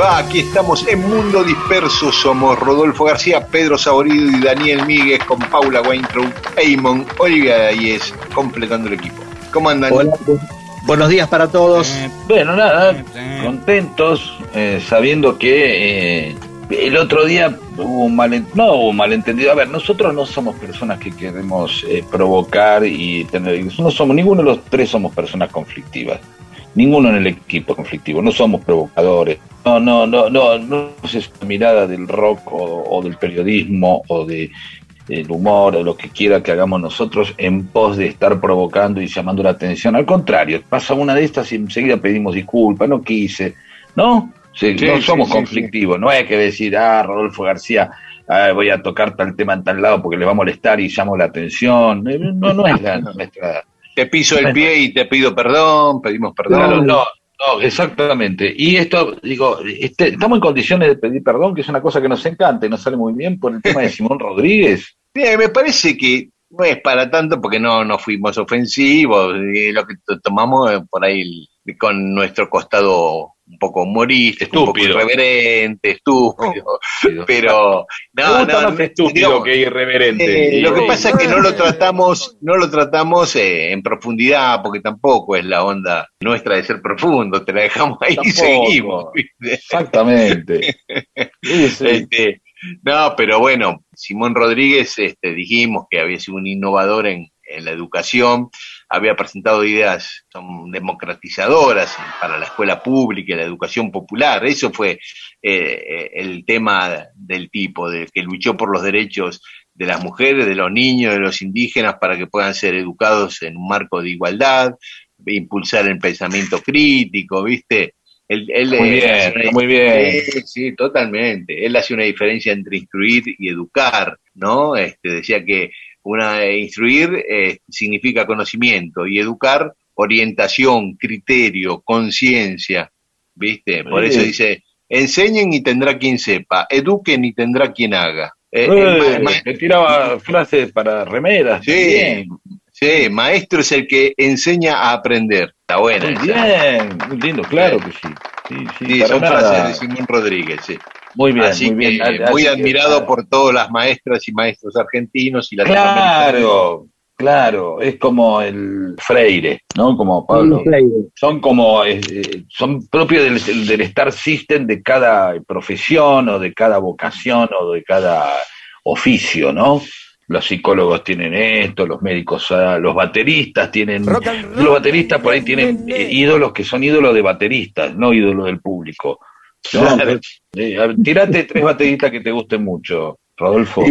Va? Aquí estamos en Mundo Disperso. Somos Rodolfo García, Pedro Saborido y Daniel Míguez con Paula Weintraub, Eamon, Olivia Dayes, completando el equipo. ¿Cómo andan? Hola, buenos días para todos. Eh, bueno, nada, contentos, eh, sabiendo que eh, el otro día hubo un malentendido, no hubo un malentendido. A ver, nosotros no somos personas que queremos eh, provocar y tener. No somos, ninguno de los tres somos personas conflictivas ninguno en el equipo conflictivo, no somos provocadores, no, no, no, no, no es esa mirada del rock o, del periodismo o de el humor o lo que quiera que hagamos nosotros en pos de estar provocando y llamando la atención. Al contrario, pasa una de estas y enseguida pedimos disculpas, no quise, ¿no? no somos conflictivos, no hay que decir, ah, Rodolfo García, ah, voy a tocar tal tema en tal lado porque le va a molestar y llamo la atención. No, no es la, nuestra te piso el pie y te pido perdón, pedimos perdón. No, no, exactamente. Y esto, digo, este, estamos en condiciones de pedir perdón, que es una cosa que nos encanta y nos sale muy bien por el tema de Simón Rodríguez. Bien, me parece que no es para tanto porque no, no fuimos ofensivos, lo que tomamos por ahí con nuestro costado un poco humorista, un poco irreverente, estúpido, pero no, no, no estúpido que irreverente. Eh, lo que pasa es que no lo tratamos, no lo tratamos eh, en profundidad, porque tampoco es la onda nuestra de ser profundo, te la dejamos ahí y seguimos. Exactamente. Este, no, pero bueno, Simón Rodríguez, este, dijimos que había sido un innovador en, en la educación, había presentado ideas son democratizadoras para la escuela pública y la educación popular. Eso fue eh, el tema del tipo, de que luchó por los derechos de las mujeres, de los niños, de los indígenas, para que puedan ser educados en un marco de igualdad, impulsar el pensamiento crítico, ¿viste? Él, muy bien, muy bien. Sí, totalmente. Él hace una diferencia entre instruir y educar, ¿no? Este, decía que una, instruir eh, significa conocimiento y educar orientación, criterio, conciencia, ¿viste? Por eso dice, enseñen y tendrá quien sepa, eduquen y tendrá quien haga. Eh, eh tiraba frases para remeras. Sí, sí, maestro es el que enseña a aprender. Está buena. Muy bien, muy lindo, claro que sí. Sí, sí, son frases de Simón Rodríguez, sí. Muy bien, muy bien. muy admirado por todas las maestras y maestros argentinos y Claro, claro, es como el Freire, ¿no? Como Pablo. Son como, eh, son propios del, del Star System de cada profesión o de cada vocación o de cada oficio, ¿no? los psicólogos tienen esto, los médicos, ah, los bateristas tienen, los bateristas por ahí tienen ídolos que son ídolos de bateristas, no ídolos del público. Eh, tirate tres bateristas que te gusten mucho, Rodolfo.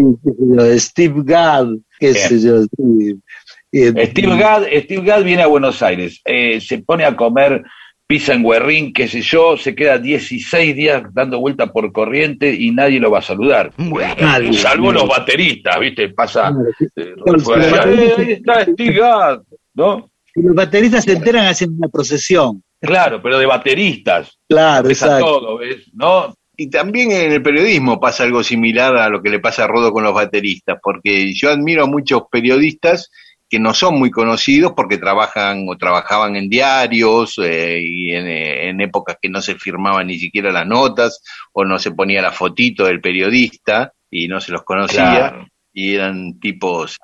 Steve Gadd, qué sé yo. Steve Gadd, Steve Gadd viene a Buenos Aires, eh, se pone a comer pisa en Guerrín, qué sé yo, se queda 16 días dando vuelta por corriente y nadie lo va a saludar. salvo los bateristas, ¿viste? Pasa. Eh, ahí está Steve Gadd, ¿no? los bateristas se enteran haciendo una procesión. Claro, pero de bateristas. Claro, exacto. Todo, ¿ves? ¿No? Y también en el periodismo pasa algo similar a lo que le pasa a Rodo con los bateristas, porque yo admiro a muchos periodistas que no son muy conocidos porque trabajan o trabajaban en diarios eh, y en, épocas que no se firmaban ni siquiera las notas o no se ponía la fotito del periodista y no se los conocía. Y eran tipos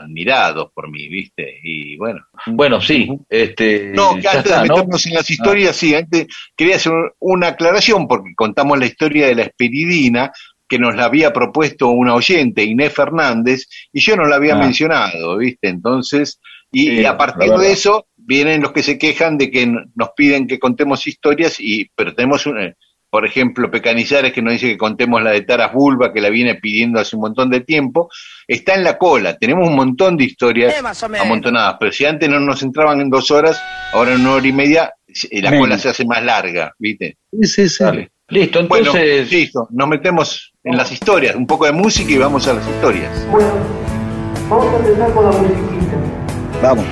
admirados por mí, ¿viste? Y bueno. Bueno, sí, este. No, que antes de meternos en las historias, sí, antes quería hacer una aclaración porque contamos la historia de la esperidina que nos la había propuesto una oyente, Inés Fernández, y yo no la había ah. mencionado, ¿viste? Entonces, y, a partir de eso vienen los que se quejan de que nos piden que contemos historias, y pero tenemos un, por ejemplo, Pecanizares, que nos dice que contemos la de Taras Bulba, que la viene pidiendo hace un montón de tiempo, está en la cola. Tenemos un montón de historias amontonadas, pero si antes no nos entraban en dos horas, ahora en una hora y media, la cola se hace más larga, ¿viste? Sí, sí, Listo, entonces. listo, nos metemos en las historias, un poco de música y vamos a las historias. Bueno, vamos a empezar con la musiquita. Vamos.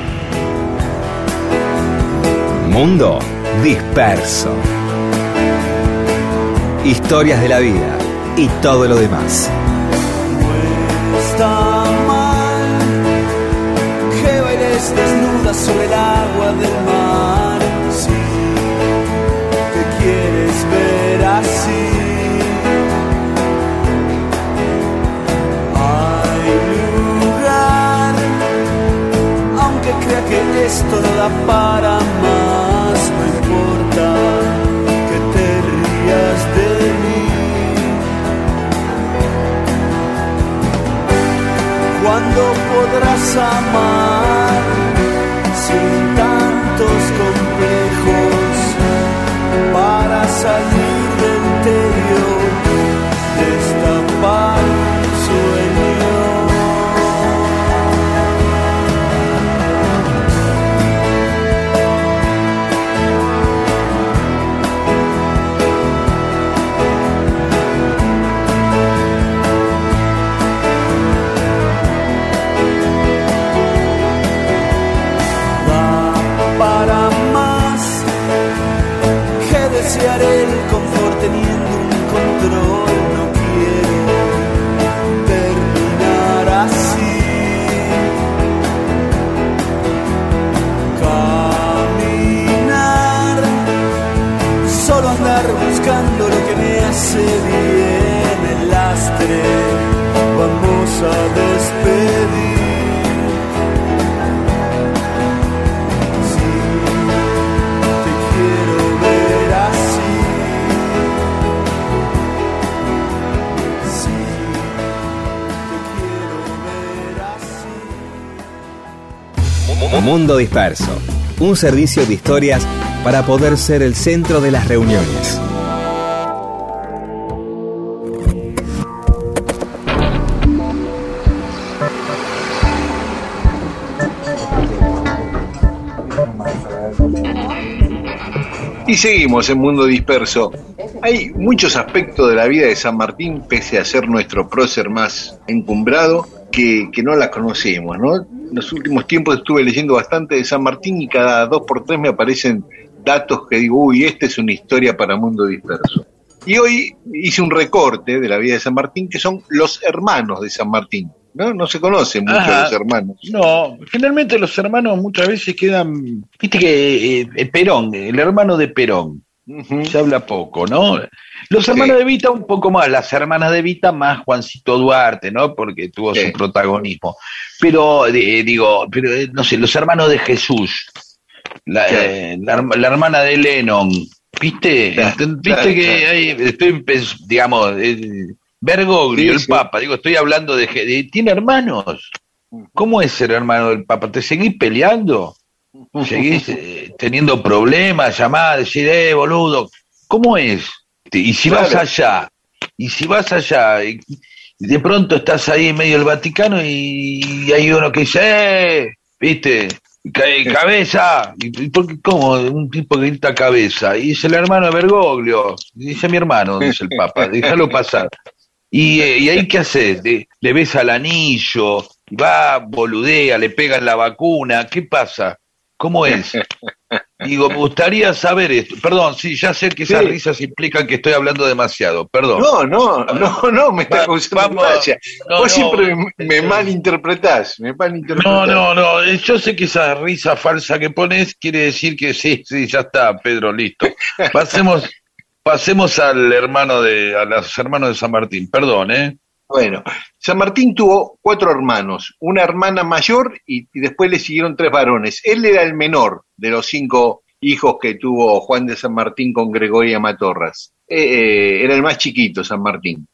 Mundo disperso historias de la vida y todo lo demás. No está mal que bailes desnuda sobre el agua del mar. Si te quieres ver así. Hay lugar, aunque crea que esto no da para más, Cuando podrás amar sin tantos complejos para salir el confort teniendo un control. No quiero terminar así. Caminar, solo andar buscando lo que me hace bien. El lastre, vamos a despedir. Mundo Disperso, un servicio de historias para poder ser el centro de las reuniones. Y seguimos en Mundo Disperso. Hay muchos aspectos de la vida de San Martín, pese a ser nuestro prócer más encumbrado, que, que no la conocemos, ¿no? en los últimos tiempos estuve leyendo bastante de San Martín y cada dos por tres me aparecen datos que digo, uy, esta es una historia para mundo disperso. Y hoy hice un recorte de la vida de San Martín, que son los hermanos de San Martín. ¿no? No se conocen mucho los hermanos. No, generalmente los hermanos muchas veces quedan, viste que eh, eh, Perón, el hermano de Perón, se habla poco, ¿no? Los hermanos de Vita un poco más, las hermanas de Vita más Juancito Duarte, ¿no? Porque tuvo su protagonismo. Pero, eh, digo, pero eh, no sé, los hermanos de Jesús, la, eh, la, hermana de Lennon, ¿viste? ¿Viste que hay, estoy, digamos, Bergoglio, el Papa, digo, estoy hablando de, de, ¿Tiene hermanos? ¿Cómo es ser hermano del Papa? ¿Te seguís peleando? ¿Seguís teniendo problemas, llamadas, decir, eh, boludo? ¿Cómo es? Y si vas allá, y si vas allá, y de pronto estás ahí en medio del Vaticano y hay uno que dice, ¡eh! ¿Viste? cabeza, ¿Y ¿cómo? Un tipo que grita cabeza, y dice el hermano de Bergoglio, dice mi hermano, dice el Papa, déjalo pasar. Y, eh, y ahí qué haces, le ves al anillo, va, boludea, le pegan la vacuna, ¿qué pasa? ¿Cómo es? Digo, me gustaría saber esto. Perdón, sí, ya sé que esas risas implican que estoy hablando demasiado. Perdón. No, no, no, no, me está causando gracia. Vos siempre me, malinterpretás, me malinterpretás. No, no, no. Eh, yo sé que esa risa falsa que pones quiere decir que sí, sí, ya está, Pedro, listo. Pasemos, pasemos al hermano de, a los hermanos de San Martín. Perdón, ¿eh? Bueno, San Martín tuvo cuatro hermanos, una hermana mayor y, después le siguieron tres varones. Él era el menor de los cinco hijos que tuvo Juan de San Martín con Gregoria Matorras. Eh, eh, era el más chiquito, San Martín.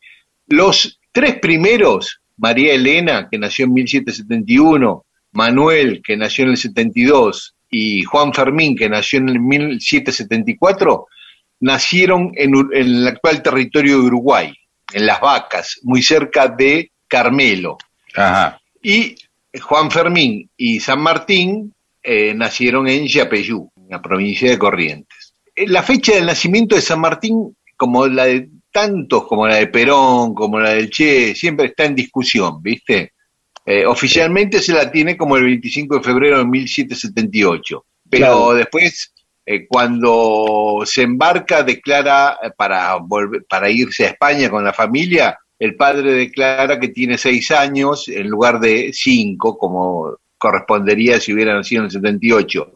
Los tres primeros, María Elena, que nació en 1771, Manuel, que nació en el 72, y Juan Fermín, que nació en el 1774, nacieron en, en el actual territorio de Uruguay, en Las Vacas, muy cerca de Carmelo. Ajá. Y Juan Fermín y San Martín eh, nacieron en Yapeyú, en la provincia de Corrientes. Eh, La fecha del nacimiento de San Martín, como la de tantos, como la de Perón, como la del Che, siempre está en discusión, ¿viste? Eh, oficialmente se la tiene como el 25 de febrero de 1778, pero Claro. después, eh, cuando se embarca, declara eh, para, volver, para irse a España con la familia, el padre declara que tiene seis años en lugar de cinco, como correspondería si hubiera nacido en el 78.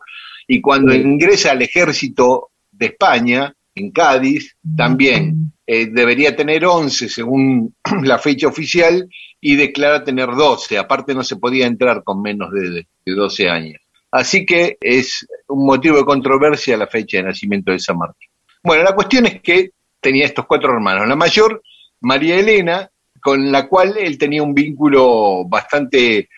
Y cuando ingresa al ejército de España, en Cádiz, también eh, debería tener 11 según la fecha oficial y declara tener 12. Aparte no se podía entrar con menos de, de 12 años. Así que es un motivo de controversia la fecha de nacimiento de San Martín. Bueno, la cuestión es que tenía estos cuatro hermanos. La mayor, María Elena, con la cual él tenía un vínculo bastante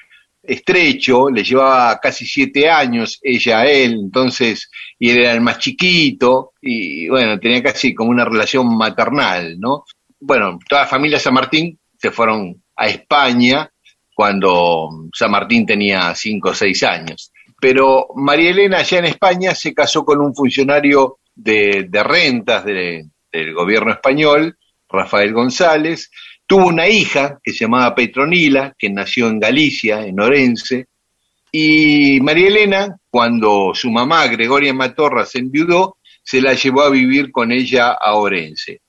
estrecho, le llevaba casi siete años ella a él, entonces, y él era el más chiquito, y bueno, tenía casi como una relación maternal, ¿no? Bueno, toda la familia San Martín se fueron a España cuando San Martín tenía cinco o seis años. Pero María Elena allá en España se casó con un funcionario de, de rentas de- del gobierno español, Rafael González, tuvo una hija que se llamaba Petronila, que nació en Galicia, en Orense, y María Elena, cuando su mamá, Gregoria Matorra, se enviudó, se la llevó a vivir con ella a Orense.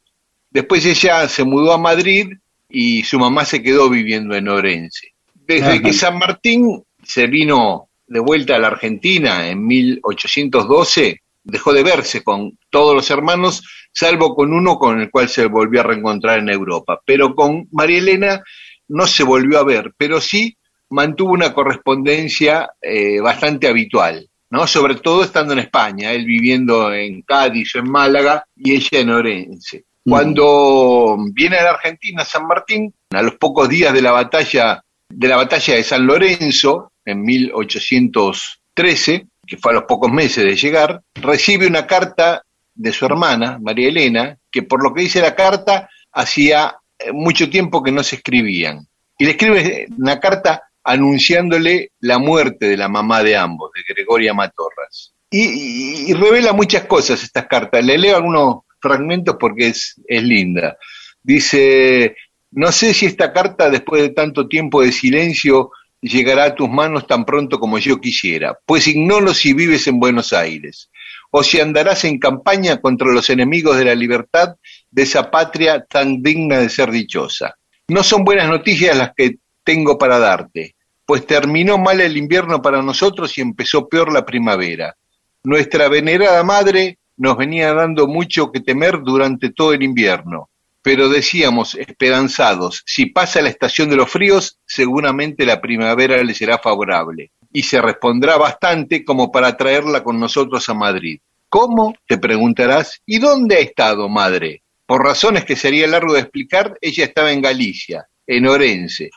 Después ella se mudó a Madrid y su mamá se quedó viviendo en Orense. Desde Ajá. que San Martín se vino de vuelta a la Argentina en 1812, dejó de verse con todos los hermanos, salvo con uno con el cual se volvió a reencontrar en Europa. Pero con María Elena no se volvió a ver, pero sí mantuvo una correspondencia eh, bastante habitual, ¿no? Sobre todo estando en España, él viviendo en Cádiz o en Málaga y ella en Orense. Cuando viene a la Argentina San Martín, a los pocos días de la batalla de la batalla de San Lorenzo en 1813, que fue a los pocos meses de llegar, recibe una carta de su hermana, María Elena, que por lo que dice la carta hacía eh, mucho tiempo que no se escribían. Y le escribe una carta anunciándole la muerte de la mamá de ambos, de Gregoria Matorras. Y, revela muchas cosas estas cartas. Le leo algunos fragmentos porque es linda. Dice, no sé si esta carta, después de tanto tiempo de silencio, llegará a tus manos tan pronto como yo quisiera, pues ignoro si vives en Buenos Aires, o si andarás en campaña contra los enemigos de la libertad de esa patria tan digna de ser dichosa. No son buenas noticias las que tengo para darte, pues terminó mal el invierno para nosotros y empezó peor la primavera. Nuestra venerada madre nos venía dando mucho que temer durante todo el invierno, pero decíamos, esperanzados, si pasa la estación de los fríos, seguramente la primavera le será favorable, y se respondrá bastante como para traerla con nosotros a Madrid. ¿Cómo? te preguntarás, ¿y dónde ha estado, madre? Por razones que sería largo de explicar, ella estaba en Galicia, en Orense,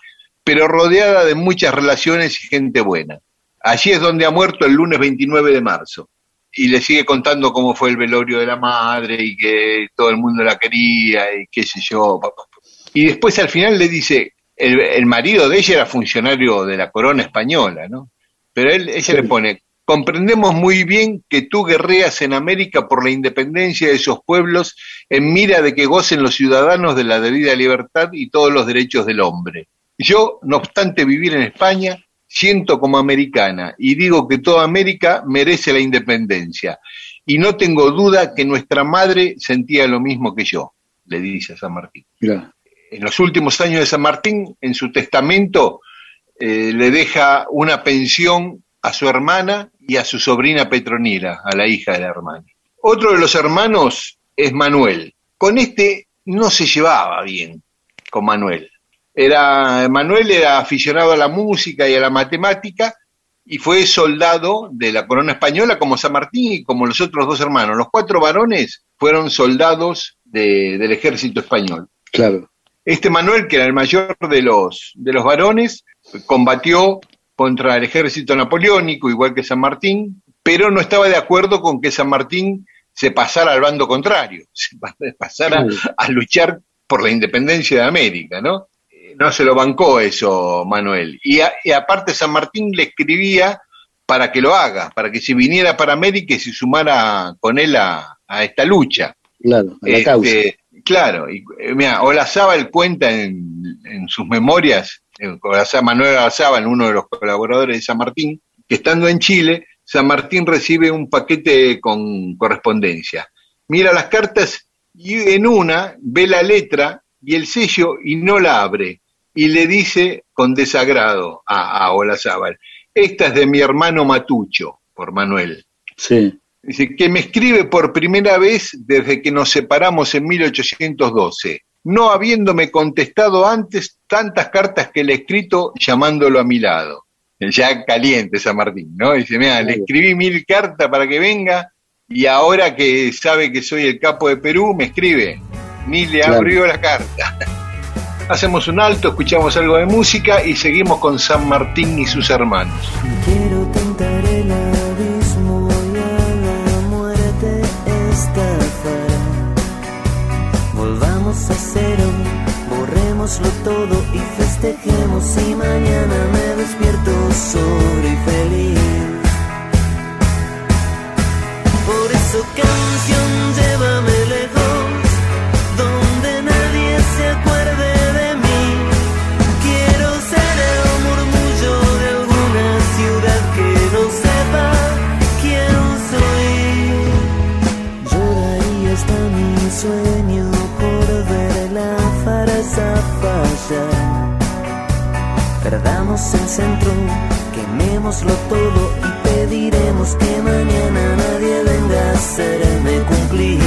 pero rodeada de muchas relaciones y gente buena. Allí es donde ha muerto el lunes 29 de marzo. Y le sigue contando cómo fue el velorio de la madre y que todo el mundo la quería y qué sé yo. Y después al final le dice, el, el marido de ella era funcionario de la corona española, ¿no? Pero él, ella le pone, comprendemos muy bien que tú guerreas en América por la independencia de esos pueblos en mira de que gocen los ciudadanos de la debida libertad y todos los derechos del hombre. Yo, no obstante vivir en España, siento como americana y digo que toda América merece la independencia. Y no tengo duda que nuestra madre sentía lo mismo que yo, le dice a San Martín. Mirá. En los últimos años de San Martín, en su testamento, eh, le deja una pensión a su hermana y a su sobrina Petronila, a la hija de la hermana. Otro de los hermanos es Manuel. Con este no se llevaba bien, con Manuel. Era, Manuel era aficionado a la música y a la matemática y fue soldado de la corona española como San Martín y como los otros dos hermanos. Los cuatro varones fueron soldados del ejército español. Claro. Este Manuel, que era el mayor de los, de los varones, combatió contra el ejército napoleónico, igual que San Martín, pero no estaba de acuerdo con que San Martín se pasara al bando contrario, se pasara a luchar por la independencia de América, ¿no? No se lo bancó eso, Manuel. Y, aparte San Martín le escribía para que lo haga, para que se viniera para América y se sumara con él a, esta lucha. Claro, a la causa. Este, claro, y eh, mira, Olazábal cuenta en, en sus memorias, Manuel Olazábal, uno de los colaboradores de San Martín, que estando en Chile, San Martín recibe un paquete con correspondencia. Mira las cartas y en una ve la letra y el sello y no la abre. Y le dice con desagrado a, a Olazábal, esta es de mi hermano Matucho, por Manuel. Sí. Dice, que me escribe por primera vez desde que nos separamos en 1812, no habiéndome contestado antes tantas cartas que le he escrito llamándolo a mi lado. Ya caliente San Martín, ¿no? Dice, mira, le escribí mil cartas para que venga y ahora que sabe que soy el capo de Perú, me escribe. Ni le abrió la carta. Hacemos un alto, escuchamos algo de música y seguimos con San Martín y sus hermanos. Quiero tentar el abismo y a la muerte estafar. Volvamos a cero, borrémoslo todo y festejemos y mañana me despierto sobre y feliz. Por eso canción, llévame fallar. Perdamos el centro, quemémoslo todo y pediremos que mañana nadie venga a hacerme cumplir.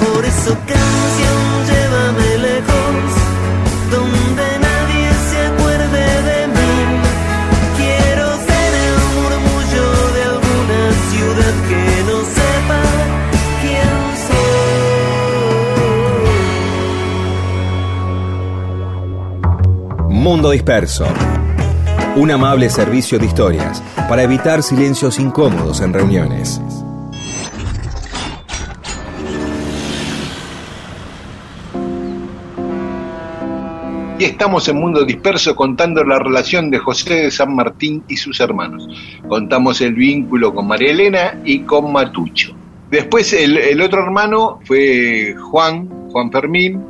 Por eso canción, llévame Mundo Disperso. Un amable servicio de historias para evitar silencios incómodos en reuniones. Y estamos en Mundo Disperso contando la relación de José de San Martín y sus hermanos. Contamos el vínculo con María Elena y con Matucho. Después el, otro hermano fue Juan, Juan Fermín.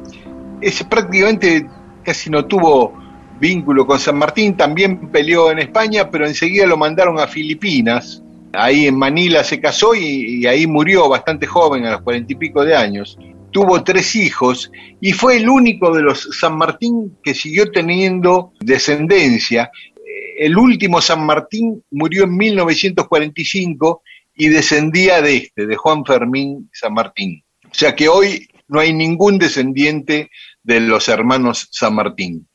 Ese prácticamente casi no tuvo vínculo con San Martín, también peleó en España, pero enseguida lo mandaron a Filipinas. Ahí en Manila se casó y, ahí murió bastante joven, a los cuarenta y pico de años. Tuvo tres hijos y fue el único de los San Martín que siguió teniendo descendencia. El último San Martín murió en 1945 y descendía de este, de Juan Fermín San Martín. O sea que hoy no hay ningún descendiente de los hermanos San Martín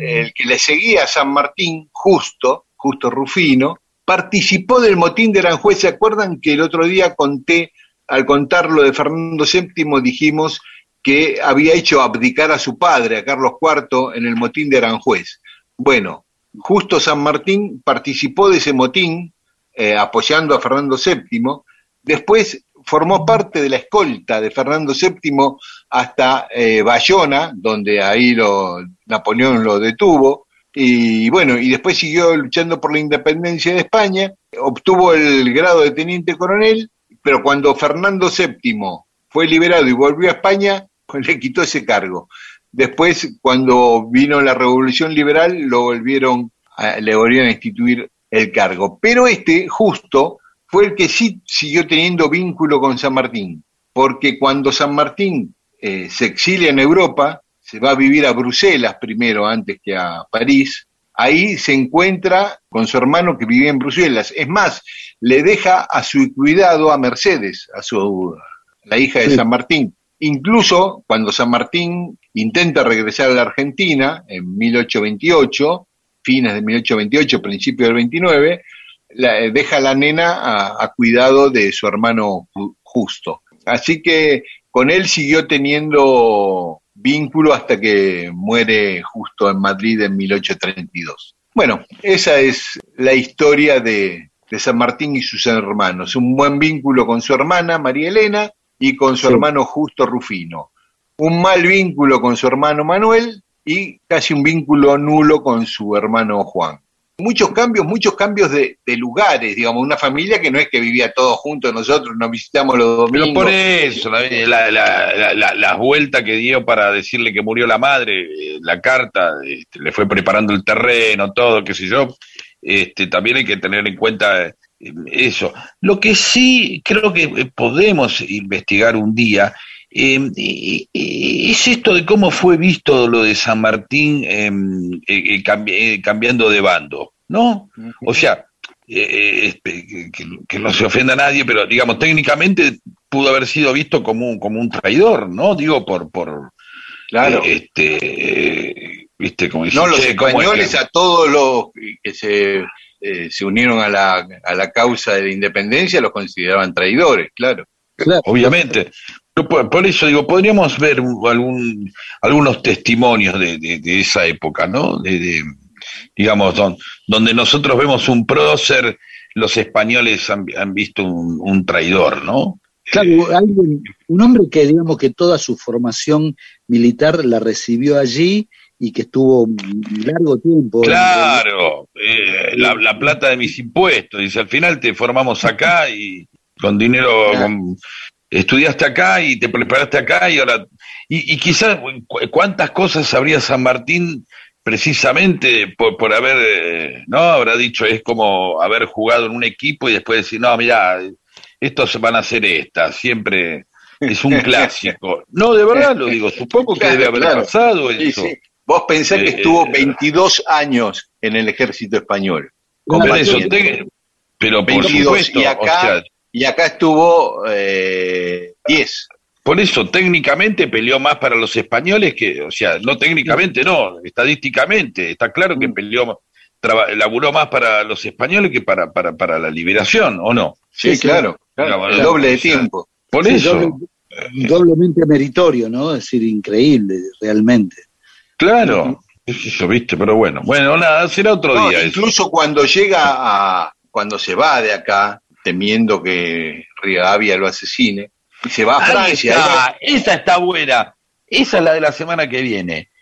el que le seguía a San Martín, Justo, Justo Rufino, participó del motín de Aranjuez. ¿Se acuerdan que el otro día conté, al contar lo de Fernando VII, dijimos que había hecho abdicar a su padre, a Carlos IV, en el motín de Aranjuez? Bueno, Justo San Martín participó de ese motín, eh, apoyando a Fernando VII. Después formó parte de la escolta de Fernando VII hasta eh, Bayona, donde ahí lo, Napoleón lo detuvo, y bueno, y después siguió luchando por la independencia de España, obtuvo el grado de teniente coronel, pero cuando Fernando VII fue liberado y volvió a España, le quitó ese cargo. Después, cuando vino la Revolución Liberal, lo volvieron le volvieron a instituir el cargo. Pero este, justo, fue el que sí siguió teniendo vínculo con San Martín, porque cuando San Martín eh, se exilia en Europa, se va a vivir a Bruselas primero antes que a París, ahí se encuentra con su hermano que vivía en Bruselas. Es más, le deja a su cuidado a Mercedes, a su la hija de Sí. San Martín. Incluso cuando San Martín intenta regresar a la Argentina en 1828, fines de 1828, principio del 29, la, deja a la nena a, a, cuidado de su hermano Justo. Así que con él siguió teniendo vínculo hasta que muere justo en Madrid en 1832. Bueno, esa es la historia de, de San Martín y sus hermanos. Un buen vínculo con su hermana María Elena y con su sí. hermano Justo Rufino. Un mal vínculo con su hermano Manuel y casi un vínculo nulo con su hermano Juan. Muchos cambios, muchos cambios de, de lugares, digamos, una familia que no es que vivía todos juntos, nosotros nos visitamos los domingos. Pero por eso, la, la, la, la, la vuelta que dio para decirle que murió la madre, la carta, este, le fue preparando el terreno, todo, qué sé yo, este, también hay que tener en cuenta eso. Lo que sí creo que podemos investigar un día eh, es esto de cómo fue visto lo de San Martín eh, eh, cambi cambiando de bando, ¿no? O sea, que, que, no se ofenda a nadie, pero digamos, técnicamente pudo haber sido visto como un, como un traidor, ¿no? Digo, por... por claro. este, ¿viste? Como no, los españoles es que... a todos los que se eh, se unieron a la, a la causa de la independencia los consideraban traidores, claro. claro. Obviamente. Por, por, eso digo, podríamos ver algún, algunos testimonios de, de, de esa época, ¿no? De, de digamos, don, donde nosotros vemos un prócer, los españoles han, han visto un, un, traidor, ¿no? Claro, alguien, un hombre que digamos que toda su formación militar la recibió allí y que estuvo largo tiempo. Claro, eh, la, la, plata de mis impuestos. Dice, al final te formamos acá y con dinero, claro. con, estudiaste acá y te preparaste acá y ahora... Y, y quizás cuántas cosas sabría San Martín precisamente por, por haber, eh, no, habrá dicho, es como haber jugado en un equipo y después decir, no, mira, estos van a hacer esta, siempre es un clásico. No, de verdad lo digo, supongo que debe haber claro. pasado eso. Sí. Vos pensás que eh, estuvo 22 años en el ejército español. Pero, eso, te, pero por 22, supuesto, y acá, o sea, y acá estuvo eh, 10. Por eso, técnicamente peleó más para los españoles que, o sea, no técnicamente, no, estadísticamente, está claro que peleó, laburó más para los españoles que para, para, para la liberación, ¿o no? Sí, sí claro, claro, el doble de tiempo. Por sí, eso. Doble, doblemente meritorio, ¿no? Es decir, increíble, realmente. Claro, eso viste, pero bueno, bueno, nada, será otro no, día. Incluso eso. cuando llega a, cuando se va de acá, temiendo que Rivadavia lo asesine, y se va a Francia. Está, esa está buena, esa es la de la semana que viene.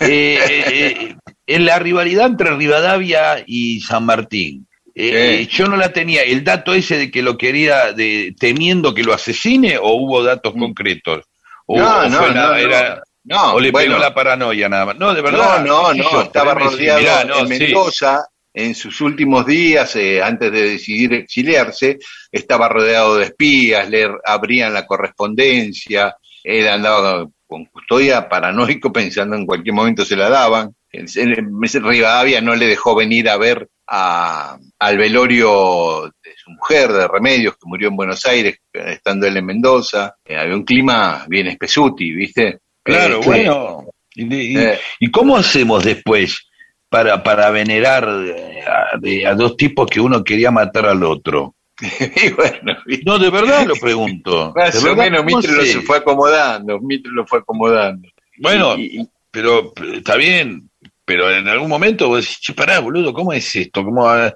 Eh, eh, en la rivalidad entre Rivadavia y San Martín. Eh, sí. Yo no la tenía. ¿El dato ese de que lo quería, de temiendo que lo asesine, o hubo datos mm. concretos? O, no, o no, no, era, no, o le bueno, pegó la paranoia nada más. No, de verdad. No, no, no, estaba rodeado mirá, en Mendoza. En sus últimos días, eh, antes de decidir exiliarse, estaba rodeado de espías, le abrían la correspondencia, él andaba con custodia paranoico pensando en cualquier momento se la daban. Rivadavia no le dejó venir a ver a, al velorio de su mujer, de Remedios, que murió en Buenos Aires, estando él en Mendoza. Eh, había un clima bien espesuti, ¿viste? Claro, eh, bueno. ¿Y, y, eh, ¿Y, cómo hacemos después para, para venerar a, a, dos tipos que uno quería matar al otro? y bueno, no, de verdad lo pregunto. Más o menos Mitre lo se fue acomodando, Mitre lo fue acomodando. Bueno, y, pero está bien, pero en algún momento vos decís, che, pará, boludo, ¿cómo es esto? ¿Cómo, uh,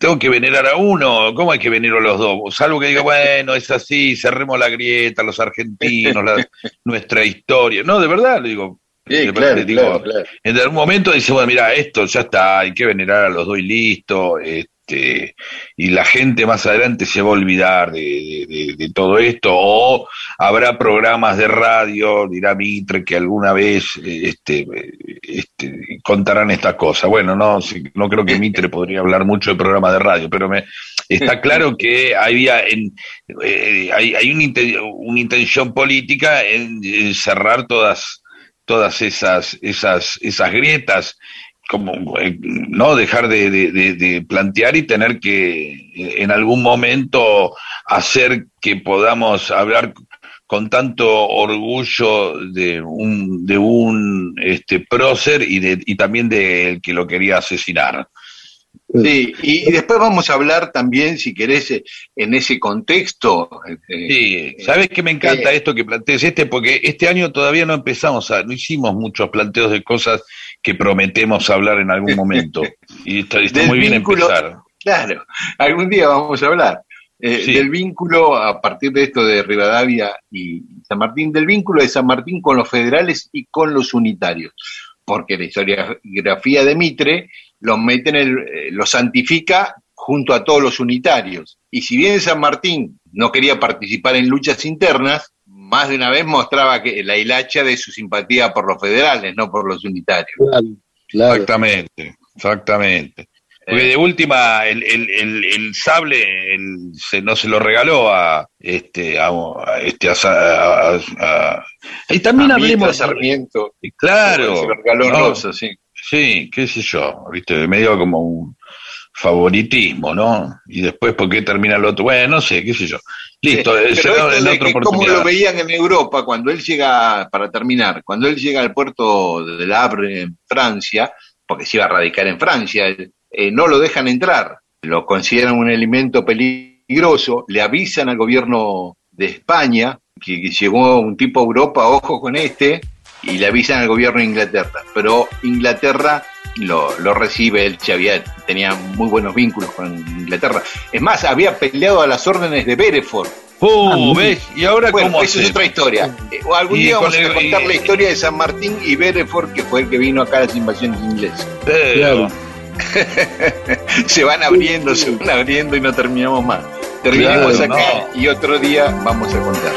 tengo que venerar a uno? ¿Cómo hay que venerar a los dos? Salvo que diga, bueno, es así, cerremos la grieta, los argentinos, la, nuestra historia. No, de verdad, le digo. Sí, claro, digo claro, claro. En algún momento dice, bueno, mira, esto ya está, hay que venerar a los dos y listo. Este, y la gente más adelante se va a olvidar de, de, todo esto, o habrá programas de radio, dirá Mitre, que alguna vez este, este, contarán estas cosas. Bueno, no, no creo que Mitre podría hablar mucho de programas de radio, pero me, está claro que había en, eh, hay, hay una, una, intención política en, en cerrar todas todas esas, esas, esas grietas como eh, no dejar de, plantear y tener que en algún momento hacer que podamos hablar con tanto orgullo de un, de un este, prócer y, de, y también del que lo quería asesinar. Sí, y, después vamos a hablar también, si querés, eh, en ese contexto. Eh, sí, sabes que me encanta eh, esto que plantees este, porque este año todavía no empezamos a, no hicimos muchos planteos de cosas que prometemos hablar en algún momento. y está, muy bien empezar. Claro, algún día vamos a hablar. Del vínculo, a partir de esto de Rivadavia y San Martín, del vínculo de San Martín con los federales y con los unitarios. Porque la historiografía de Mitre lo mete en el, eh, lo santifica junto a todos los unitarios. Y si bien San Martín no quería participar en luchas internas, más de una vez mostraba que la hilacha de su simpatía por los federales, no por los unitarios. Exactamente, exactamente. Porque de última, el, el, el, sable se, no se lo regaló a este a, este a, y también hablemos de Sarmiento. Claro. Se lo regaló Rosa, sí. Sí, qué sé yo, viste, medio como un favoritismo, ¿no? Y después, ¿por qué termina el otro? Bueno, no sé, qué sé yo. Listo, sí, pero en otra Como lo veían en Europa, cuando él llega, para terminar, cuando él llega al puerto de Havre en Francia, porque se iba a radicar en Francia, eh, no lo dejan entrar, lo consideran un elemento peligroso, le avisan al gobierno de España que, que llegó un tipo a Europa, ojo con este, y le avisan al gobierno de Inglaterra. Pero Inglaterra lo, lo recibe, él había, tenía muy buenos vínculos con Inglaterra. Es más, había peleado a las órdenes de Bereford. Uh, ¿ves? ¿Y ahora bueno, cómo Eso es otra historia. Eh, o algún día vamos a contar la historia de San Martín y Bereford, que fue el que vino acá a las invasiones inglesas. Claro. se van abriendo, se van abriendo y no terminamos más. Terminemos acá y otro día vamos a contar.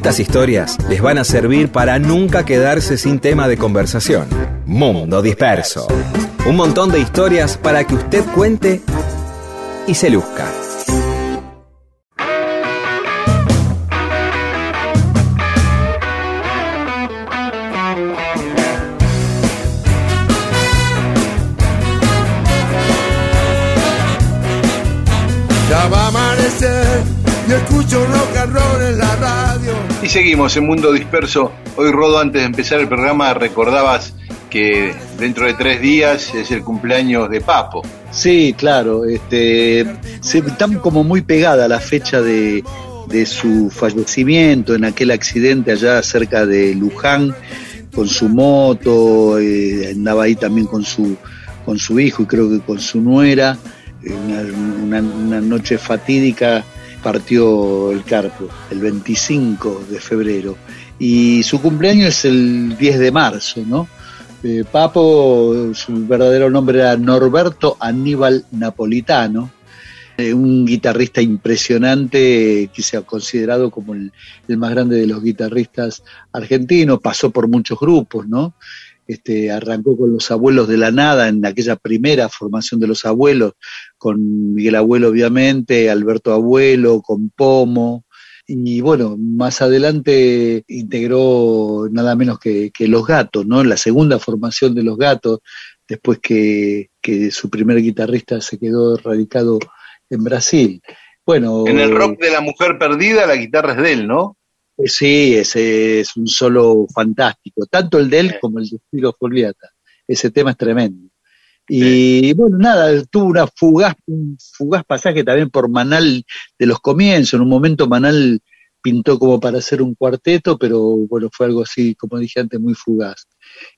Estas historias les van a servir para nunca quedarse sin tema de conversación. Mundo Disperso. Un montón de historias para que usted cuente y se luzca. Seguimos en Mundo Disperso. Hoy, Rodo, antes de empezar el programa, recordabas que dentro de tres días es el cumpleaños de Papo. Sí, claro. Este, se, están como muy pegada la fecha de, su fallecimiento en aquel accidente allá cerca de Luján con su moto, eh, andaba ahí también con su, con su hijo y creo que con su nuera, una, una noche fatídica partió el Carpo, el 25 de febrero, y su cumpleaños es el 10 de marzo, ¿no? Eh, Papo, su verdadero nombre era Norberto Aníbal Napolitano, eh, un guitarrista impresionante que se ha considerado como el, más grande de los guitarristas argentinos, pasó por muchos grupos, ¿no? Este, arrancó con los abuelos de la nada en aquella primera formación de los abuelos, con Miguel Abuelo obviamente, Alberto Abuelo, con Pomo, y bueno, más adelante integró nada menos que, Los Gatos, ¿no? La segunda formación de Los Gatos, después que, que su primer guitarrista se quedó radicado en Brasil. Bueno, en el rock de la mujer perdida la guitarra es de él, ¿no? Eh, sí, ese es un solo fantástico, tanto el de él como el de Spiro Foliata. Ese tema es tremendo. Y bueno, nada, tuvo una fugaz, un fugaz pasaje también por Manal de los comienzos. En un momento Manal pintó como para hacer un cuarteto, pero bueno, fue algo así, como dije antes, muy fugaz.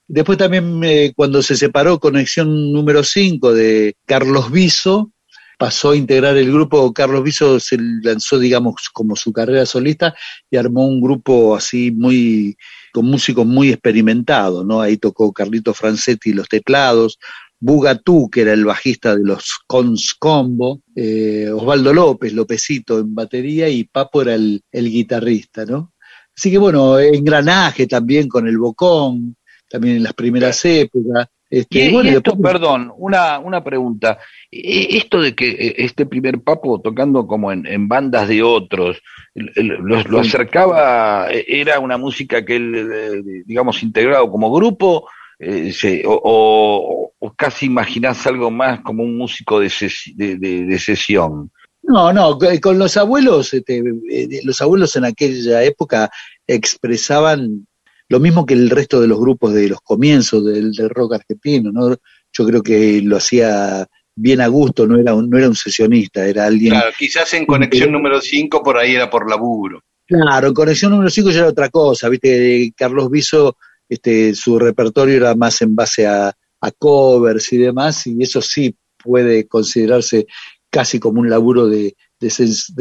Después también eh, cuando se separó Conexión número 5 de Carlos Viso, pasó a integrar el grupo, Carlos Viso se lanzó, digamos, como su carrera solista y armó un grupo así muy, con músicos muy experimentados, ¿no? Ahí tocó Carlito Francetti los teclados, Bugatú, que era el bajista de los Cons Combo, eh, Osvaldo López, Lópezito en batería y Papo era el, el guitarrista, ¿no? Así que bueno, engranaje también con el Bocón, también en las primeras épocas. Este, y, esto, perdón, una, una pregunta. E, esto de que e, este primer papo tocando como en, bandas de otros, lo, acercaba, e, era una música que él, eh, digamos, integrado como grupo, eh, o, casi imaginás algo más como un músico de, de, sesión. No, no, con los abuelos, este, eh, los abuelos en aquella época expresaban lo mismo que el resto de los grupos de los comienzos del, rock argentino, ¿no? Yo creo que lo hacía bien a gusto, no era un, no era un sesionista, era alguien... Claro, quizás en Conexión número 5 por ahí era por laburo. Claro, en Conexión número 5 ya era otra cosa, viste, Carlos Viso, este, su repertorio era más en base a, covers y demás, y eso sí puede considerarse casi como un laburo de, de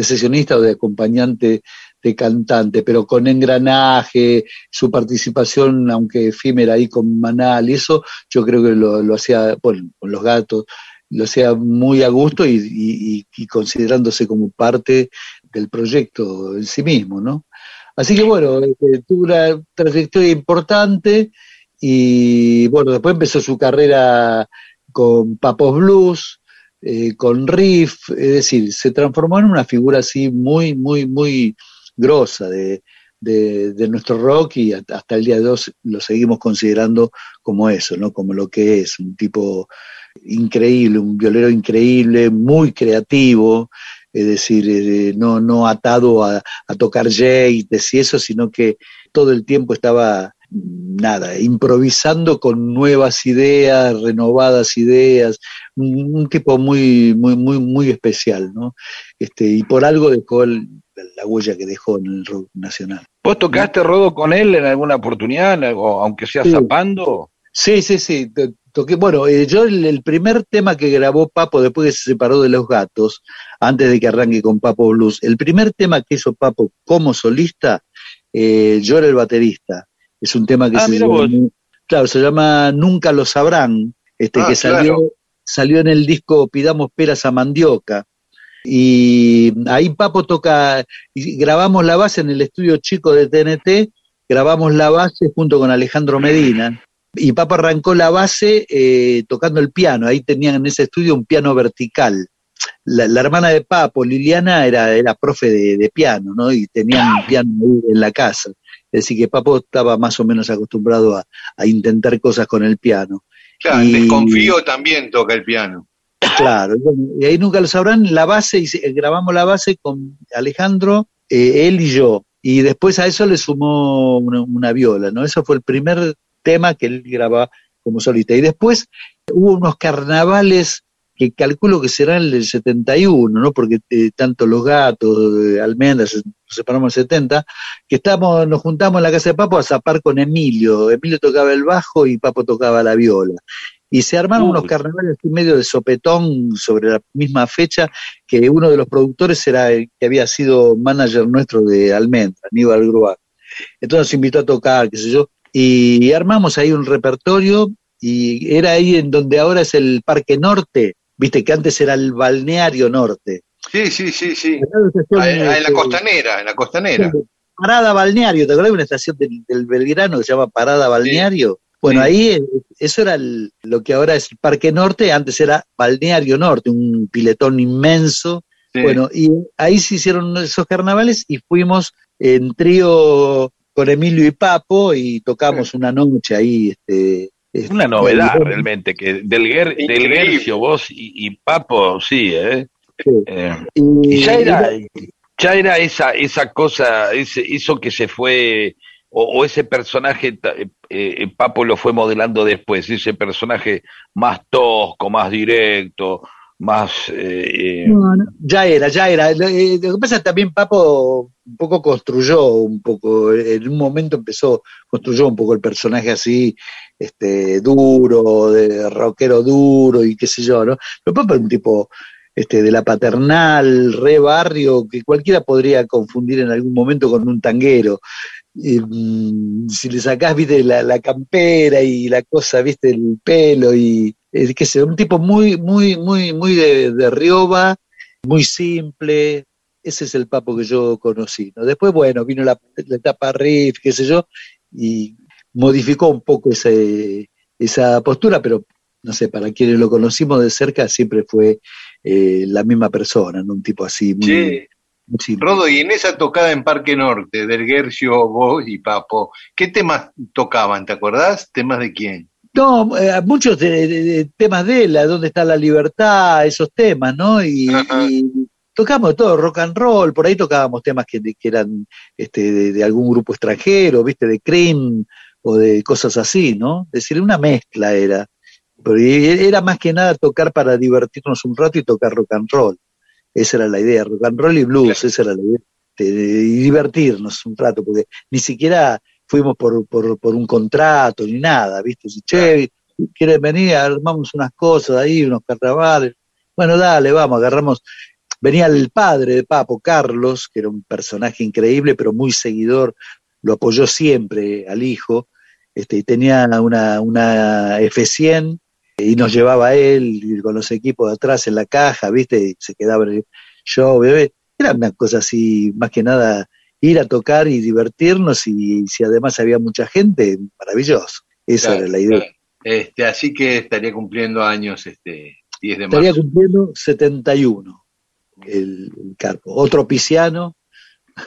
sesionista o de acompañante de cantante, pero con engranaje, su participación, aunque efímera ahí con Manal y eso, yo creo que lo, hacía, bueno, con los gatos, lo hacía muy a gusto y, considerándose como parte del proyecto en sí mismo, ¿no? Así que bueno, este, tuvo una trayectoria importante y bueno, después empezó su carrera con Papos Blues, eh, con Riff, es decir, se transformó en una figura así muy, muy, muy grosa de, de, nuestro rock y hasta el día de hoy lo seguimos considerando como eso, ¿no? Como lo que es, un tipo increíble, un violero increíble, muy creativo, es decir, no, no atado a, a tocar jazz y eso, sino que todo el tiempo estaba nada, improvisando con nuevas ideas, renovadas ideas, un, tipo muy, muy, muy, muy especial, ¿no? Este, y por algo dejó el, la huella que dejó en el rock nacional. ¿Vos tocaste Rodo con él en alguna oportunidad, aunque sea zapando? Sí, sí, sí. Toqué, bueno, eh, yo el, primer tema que grabó Papo después que se separó de Los Gatos, antes de que arranque con Papo Blues, el primer tema que hizo Papo como solista, eh, yo era el baterista. Es un tema que ah, se llama, claro, se llama Nunca lo sabrán, este ah, que salió, salió en el disco Pidamos peras a mandioca. Y ahí Papo toca, y grabamos la base en el estudio chico de TNT, grabamos la base junto con Alejandro Medina. Y Papo arrancó la base eh, tocando el piano, ahí tenían en ese estudio un piano vertical. La, hermana de Papo, Liliana, era, era profe de, piano, ¿no? Y tenían un piano ahí en la casa. Es decir, que Papo estaba más o menos acostumbrado a, intentar cosas con el piano. Claro, y, Desconfío también toca el piano. Claro, y ahí nunca lo sabrán, la base, y grabamos la base con Alejandro, eh, él y yo, y después a eso le sumó una, viola, ¿no? Eso fue el primer tema que él grababa como solista. Y después hubo unos carnavales que calculo que serán el del 71, ¿no? Porque eh, tanto los gatos, de almendras, nos separamos en el 70, que estamos, nos juntamos en la casa de Papo a zapar con Emilio. Emilio tocaba el bajo y Papo tocaba la viola y se armaron unos carnavales en medio de sopetón sobre la misma fecha que uno de los productores era el que había sido manager nuestro de Almendra, Aníbal Gruac. Entonces nos invitó a tocar, qué sé yo, y armamos ahí un repertorio y era ahí en donde ahora es el Parque Norte, viste que antes era el Balneario Norte. Sí, sí, sí, sí. La En, en la costanera, en la costanera. Parada Balneario, ¿te acordás de una estación del, del Belgrano que se llama Parada Balneario? Bueno, Sí. ahí eh, eso era el- lo que ahora es el Parque Norte, antes era Balneario Norte, un piletón inmenso. Sí. Bueno, y ahí se hicieron esos carnavales y fuimos en trío con Emilio y Papo y tocamos una noche ahí. Este, Es este, una novedad realmente, que del, Guer- del Increíble. Guercio, vos y, y Papo, sí, ¿eh? sí. Eh, Y, y ya era, ya era esa, esa cosa, ese, eso que se fue, o, o ese personaje, eh, eh, Papo lo fue modelando después, ese personaje más tosco, más directo, más... eh, eh, No, no, ya era, ya era. Lo, eh, que pasa es que también Papo un poco construyó, un poco, en un momento empezó, construyó un poco el personaje así, este, duro, de rockero duro y qué sé yo, ¿no? Pero Papo es un tipo este, de la paternal, re barrio, que cualquiera podría confundir en algún momento con un tanguero. Mm, si le sacás, viste, la, la campera y la cosa, viste, el pelo y, eh, qué sé, un tipo muy, muy, muy, muy de, de Rioba, muy simple. Ese es el papo que yo conocí. ¿no? Después, bueno, vino la, la etapa riff, qué sé yo, y modificó un poco esa postura, pero no sé, para quienes lo conocimos de cerca, siempre fue eh, la misma persona, ¿no? Un tipo así, muy. Rodo, y en esa tocada en Parque Norte, del Gercio, vos y Papo, ¿qué temas tocaban? ¿Te acordás? ¿Temas de quién? No, eh, muchos de, de- de temas de la, dónde está la libertad, esos temas, ¿no? Y, Ajá. y tocamos todo, rock and roll, por ahí tocábamos temas que, que eran este, de, de algún grupo extranjero, ¿viste? De Cream o de cosas así, ¿no? Es decir, una mezcla era. Pero era más que nada tocar para divertirnos un rato y tocar rock and roll. Esa era la idea, rock and roll y blues, Claro. esa era la idea. Y divertirnos un rato, porque ni siquiera fuimos por, por, por un contrato ni nada, ¿viste? Si, che, ¿quieres venir? Armamos unas cosas ahí, unos carnavales. Bueno, dale, vamos, agarramos. Venía el padre de Papo, Carlos, que era un personaje increíble, pero muy seguidor, lo apoyó siempre al hijo, este, y tenía una, una F100 y nos llevaba a él y con los equipos de atrás en la caja, ¿viste? Y se quedaba show, bebé. Era una cosa así, más que nada, ir a tocar y divertirnos y, si además había mucha gente, maravilloso. Esa Claro, era la idea. claro. Este, así que estaría cumpliendo años este 10 de Estaría marzo. cumpliendo 71 el, el Carpo. Otro pisciano.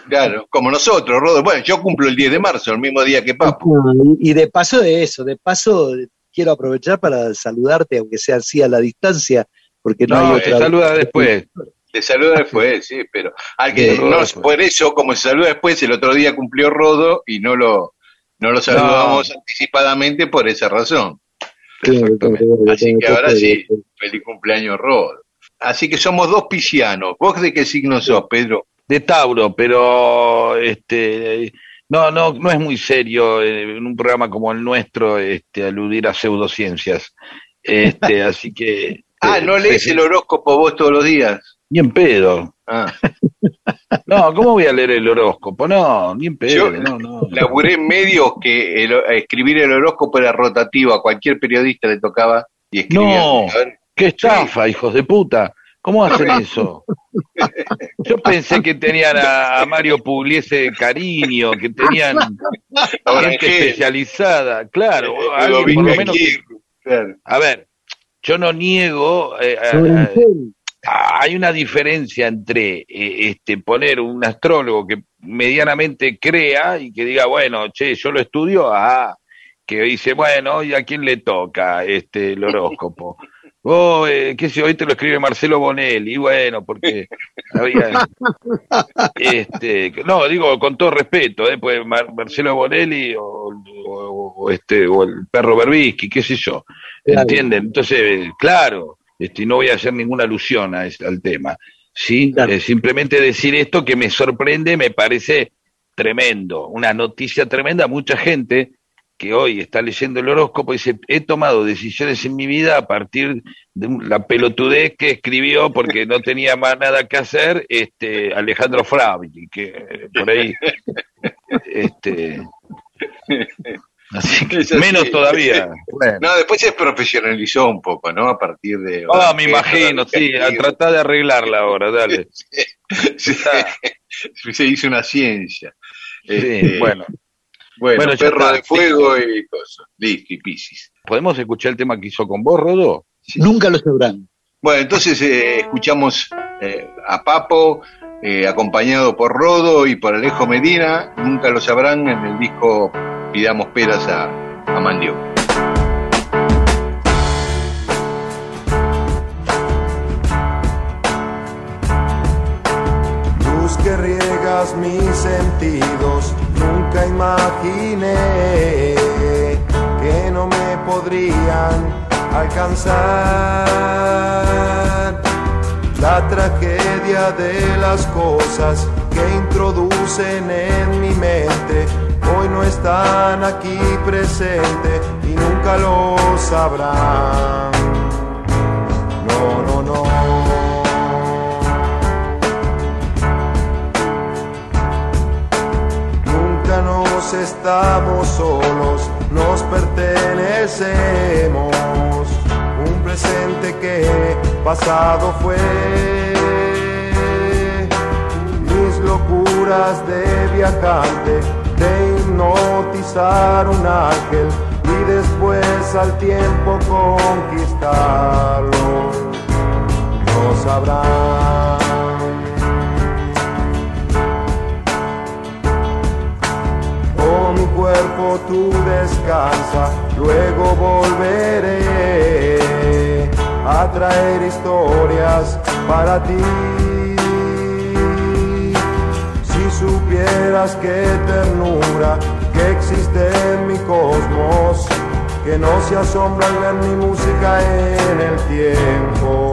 Claro, como nosotros, Rodo. Bueno, yo cumplo el 10 de marzo, el mismo día que Papo. Y de paso de eso, de paso quiero aprovechar para saludarte, aunque sea así a la distancia, porque no, no, hay eh, otra. saluda después. Te saluda después, sí, pero al que no, por eso, como se saluda después, el otro día cumplió Rodo y no lo, no lo saludamos anticipadamente por esa razón. Claro, claro, claro, Así que ahora sí, feliz cumpleaños, Rodo. Así que somos dos piscianos. ¿Vos de qué signo sos, Pedro? de Tauro, pero este no no no es muy serio eh, en un programa como el nuestro este aludir a pseudociencias. Este, así que Ah, eh, ¿no lees el horóscopo vos todos los días? ni en pedo. Ah, No, ¿cómo voy a leer el horóscopo? No, ni en pedo, Yo- no, no. laburé en medios que el- escribir el horóscopo era rotativo, a cualquier periodista le tocaba y escribía. No. Qué estafa, hijos de puta. ¿Cómo hacen eso? Yo pensé que tenían a, a Mario Pugliese de cariño, que tenían gente especializada, claro, alguien Ludovico por lo menos que-. A ver, yo no niego, eh, a- Sobre a- Ángel, a- hay una diferencia entre eh, este poner un astrólogo que medianamente crea y que diga, bueno, che, yo lo estudio, a que dice, bueno, ¿y a quién le toca este el horóscopo? Oh, eh, qué sé hoy te lo escribe Marcelo Bonelli, y bueno, porque había, este, no, digo con todo respeto, eh, pues Mar- Marcelo Bonelli o, o- o este, o el perro Berbisky, qué sé yo. ¿entienden? Entonces, claro, este, no voy a hacer ninguna alusión a al tema, ¿sí? Claro. Eh, simplemente decir esto que me sorprende, me parece tremendo, una noticia tremenda, mucha gente que hoy está leyendo el horóscopo y dice, he tomado decisiones en mi vida a partir de la pelotudez que escribió porque no tenía más nada que hacer este Alejandro Fravi, que por ahí este así que Es así. menos todavía No, después se profesionalizó un poco, ¿no? A partir de... Ah, me imagino, sí, a tratar de arreglarla ahora, dale. se hizo una ciencia. Sí, este, bueno. Bueno, perro de fuego y cosas. Listo, y piscis. ¿Podemos escuchar el tema que hizo con vos, Rodo? Nunca lo sabrán. Bueno, entonces eh, escuchamos eh, a Papo, eh, acompañado por Rodo y por Alejo Medina. Nunca lo sabrán en el disco Pidamos Peras a, a Mandioca. Luz que riegas mis sentidos, imaginé que no me podrían alcanzar la tragedia de las cosas que introducen en mi mente. Hoy no están aquí presentes y nunca lo sabrán. No, no, no. Estamos solos, nos pertenecemos presente que pasado fue. Mis locuras de viajante, de hipnotizar un ángel y después al tiempo conquistarlo, no sabrán. Cuerpo tú descansa, luego volveré a traer historias para ti. Si supieras qué ternura que existe en mi cosmos, que no se asombra al ver mi música en el tiempo.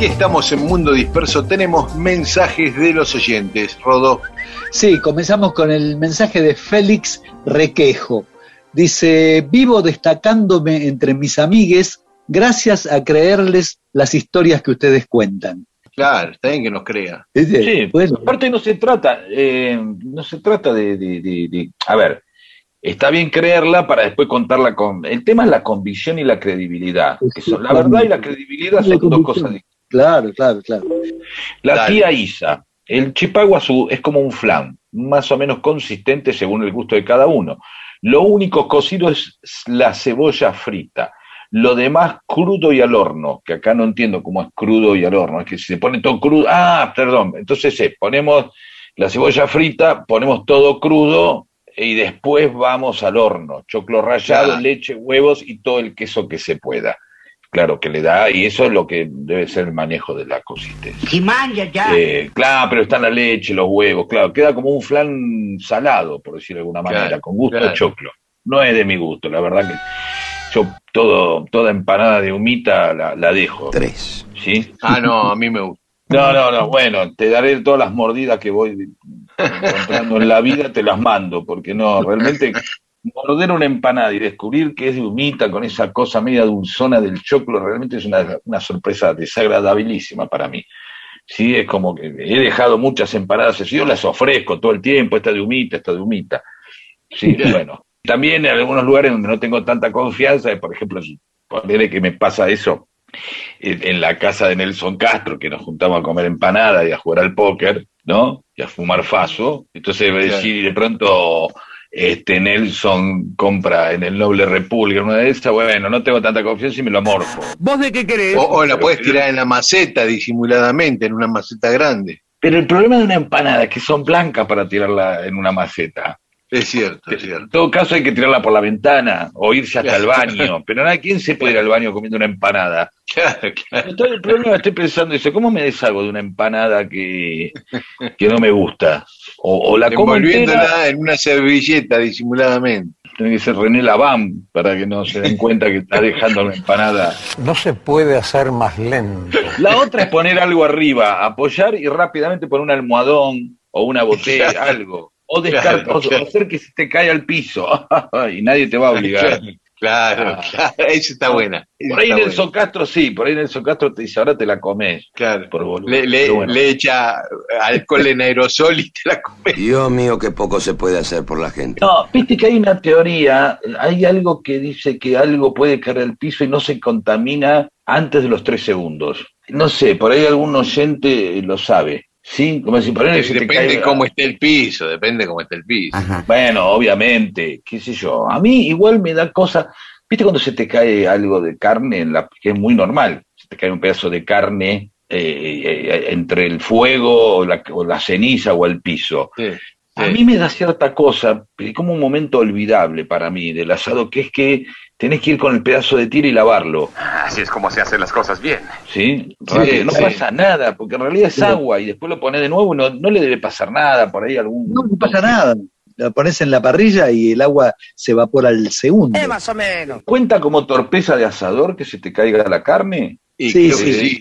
Y estamos en Mundo Disperso, tenemos mensajes de los oyentes. Rodo. Sí, comenzamos con el mensaje de Félix Requejo. Dice, vivo destacándome entre mis amigues gracias a creerles las historias que ustedes cuentan. Claro, está bien que nos crea. Sí, pues aparte no se trata, eh, no se trata de, a ver, está bien creerla para después contarla con... El tema es la convicción y la credibilidad. la verdad y la credibilidad son dos cosas distintas. Claro, claro, claro. La tía Isa, el chipaguazú es como un flan, más o menos consistente según el gusto de cada uno. Lo único cocido es la cebolla frita. Lo demás crudo y al horno, que acá no entiendo cómo es crudo y al horno, es que se pone todo crudo. Ah, perdón, entonces eh, ponemos la cebolla frita, ponemos todo crudo y después vamos al horno. Choclo rallado, leche, huevos y todo el queso que se pueda claro, que le da, y eso es lo que debe ser el manejo de la consistencia. ya. Eh, claro, pero está la leche, los huevos, claro, queda como un flan salado, por decirlo de alguna manera, con gusto de choclo. No es de mi gusto, la verdad que yo todo, toda empanada de humita la, la dejo. Tres. ¿Sí? Ah, no, a mí me gusta. No, no, no, bueno, te daré todas las mordidas que voy encontrando en la vida, te las mando, porque no, realmente morder una empanada y descubrir que es de humita con esa cosa media dulzona del choclo, realmente es una, sorpresa desagradabilísima para mí. Sí, es como que he dejado muchas empanadas así, yo las ofrezco todo el tiempo, esta de humita, esta de humita. Sí, bueno. También en algunos lugares donde no tengo tanta confianza, por ejemplo, ponerle que me pasa eso en la casa de Nelson Castro, que nos juntamos a comer empanada y a jugar al póker, ¿no? Y a fumar faso. Entonces, decir, de pronto este Nelson compra en el Noble República una de esas, bueno, no tengo tanta confianza y me lo morfo. ¿Vos de qué querés? O, la puedes tirar en la maceta disimuladamente, en una maceta grande. Pero el problema de una empanada es que son blancas para tirarla en una maceta. Es cierto, es En cierto. todo caso hay que tirarla por la ventana o irse hasta el baño. Pero nada, ¿quién se puede ir al baño comiendo una empanada? Claro, claro. Entonces, el problema estoy pensando, dice, ¿cómo me deshago de una empanada que, que no me gusta? O, o la como entera, en una servilleta disimuladamente. tiene que ser René Laván para que no se den cuenta que está dejando la empanada. No se puede hacer más lento. La otra es poner algo arriba, apoyar y rápidamente poner un almohadón o una botella, algo. O, descar- Claro, o- claro. o hacer que se te caiga al piso y nadie te va a obligar. Claro, Ah. claro. Esa está buena. esa Por ahí Nelson Castro sí, por ahí Nelson Castro te dice, ahora te la comes. Claro. Por. Le, le- bueno. le echa alcohol en aerosol y te la comes. Dios mío, qué poco se puede hacer por la gente. No, viste que hay una teoría, hay algo que dice que algo puede caer al piso y no se contamina antes de los tres segundos. No sé, por ahí algún oyente lo sabe. ¿Sí? Como si se te Depende cae- cómo esté el piso, depende cómo esté el piso. Bueno, obviamente, qué sé yo. A mí igual me da cosa. ¿Viste cuando se te cae algo de carne, en la, que es muy normal? Se te cae un pedazo de carne eh, eh, entre el fuego o la, o la ceniza o el piso. Sí, A mí me da cierta cosa, eh, como un momento olvidable para mí del asado, que es que tenés que ir con el pedazo de tira y lavarlo. Así es como se hacen las cosas bien. ¿Sí? Sí, Eh, no sí. pasa nada, porque en realidad es agua y después lo pones de nuevo y no, no le debe pasar nada. Por ahí algún. No, no pasa nada. La pones en la parrilla y el agua se evapora al segundo. más o menos. ¿Cuenta como torpeza de asador que se te caiga la carne? Y Sí, sí, sí.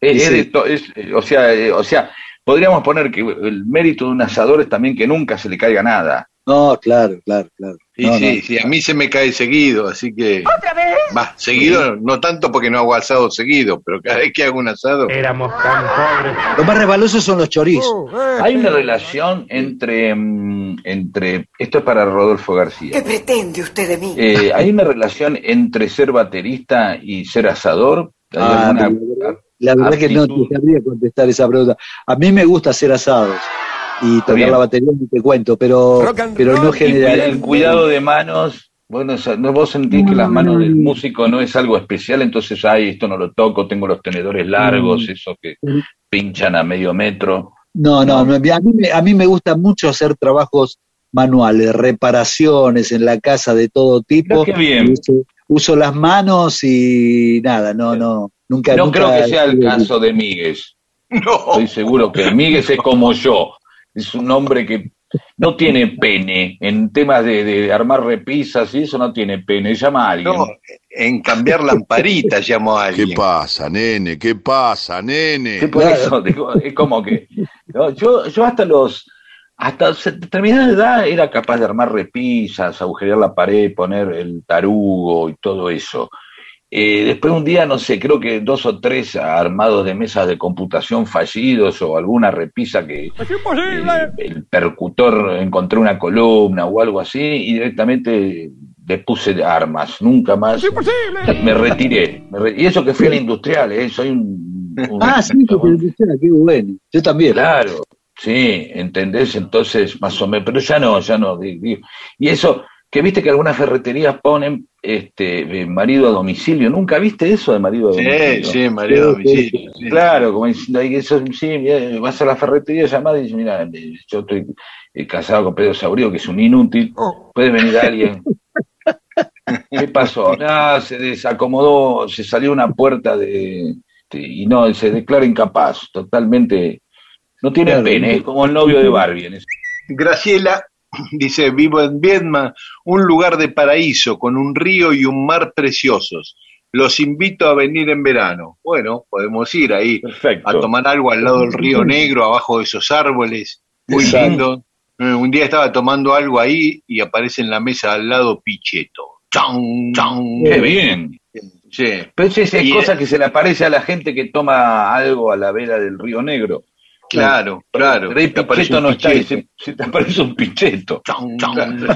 Es- es Sí. de to- es, eh, o sea, eh, o sea, podríamos poner que el mérito de un asador es también que nunca se le caiga nada. No, claro, claro, claro. Y No, sí, no. sí, a mí se me cae seguido, así que... ¿Otra vez? Va, seguido, no tanto porque no hago asado seguido, pero cada vez que hago un asado... Éramos tan pobres. Lo más resbalosos son los chorizos. Hay una relación entre, mm, entre esto es para Rodolfo García. ¿Qué pretende usted de mí? Eh, hay una relación entre ser baterista y ser asador. ¿Hay Ah, alguna- La verdad que no te sabría contestar esa pregunta. A mí me gusta hacer asados y tocar bien. la batería, ni te cuento, pero, pero no general. el cuidado de manos. Bueno, ¿no vos sentís que las manos del músico no es algo especial? Entonces, ay, esto no lo toco, tengo los tenedores largos, esos que pinchan a medio metro. No, no, no, a, mí me, a mí me gusta mucho hacer trabajos manuales, reparaciones en la casa de todo tipo. Qué bien. Uso las manos y nada, no, no, nunca. No nunca- creo que sea el caso de Míguez. No, Estoy seguro que Míguez es como yo. Es un hombre que no tiene pene. En temas de, de armar repisas y eso no tiene pene. Llama a alguien. no, en cambiar lamparitas llamo a ¿Qué alguien. pasa, nene? ¿Qué pasa, nene? Sí, por eso, digo, es como que no, yo, yo hasta los hasta determinada edad era capaz de armar repisas, agujerear la pared, poner el tarugo y todo eso. Eh, después un día, no sé, creo que dos o tres armados de mesas de computación fallidos o alguna repisa que eh, el percutor encontré una columna o algo así y directamente le puse armas, nunca más me retiré. me re- y eso que fui al industrial, ¿eh? soy un... un- Ah, sí, que te decía, qué bueno. Yo también. Claro, sí, ¿entendés? Entonces, más o menos, pero ya no, ya no. Y eso, que viste que algunas ferreterías ponen este eh, marido a domicilio, ¿nunca viste eso de marido a Sí, domicilio? sí, Sí, Domicilio. sí. Claro, como diciendo, "Ay, eso, sí, mira, vas a la ferretería llamada y dices, mira, yo estoy eh, casado con Pedro Saurio, que es un inútil, puede venir alguien. ¿Qué pasó? Ah, se desacomodó, se salió una puerta de, de- y no, se declara incapaz, totalmente, no tiene Claro. pene, es como el novio de Barbie. en ese- Graciela dice, vivo en Vietnam, un lugar de paraíso con un río y un mar preciosos. Los invito a venir en verano. Bueno, podemos ir ahí Perfecto. a tomar algo al lado del río Negro, abajo de esos árboles. Muy Exacto. lindo. Eh, Un día estaba tomando algo ahí y aparece en la mesa al lado Pichetto. ¡Chan! ¡Chan! Qué bien. Sí. Pero esa es Y, cosa eh, que se le aparece a la gente que toma algo a la vera del río Negro. Claro, claro. Aparece Pichetto no está, y Pichetto. se, se te aparece un. Chan, chan.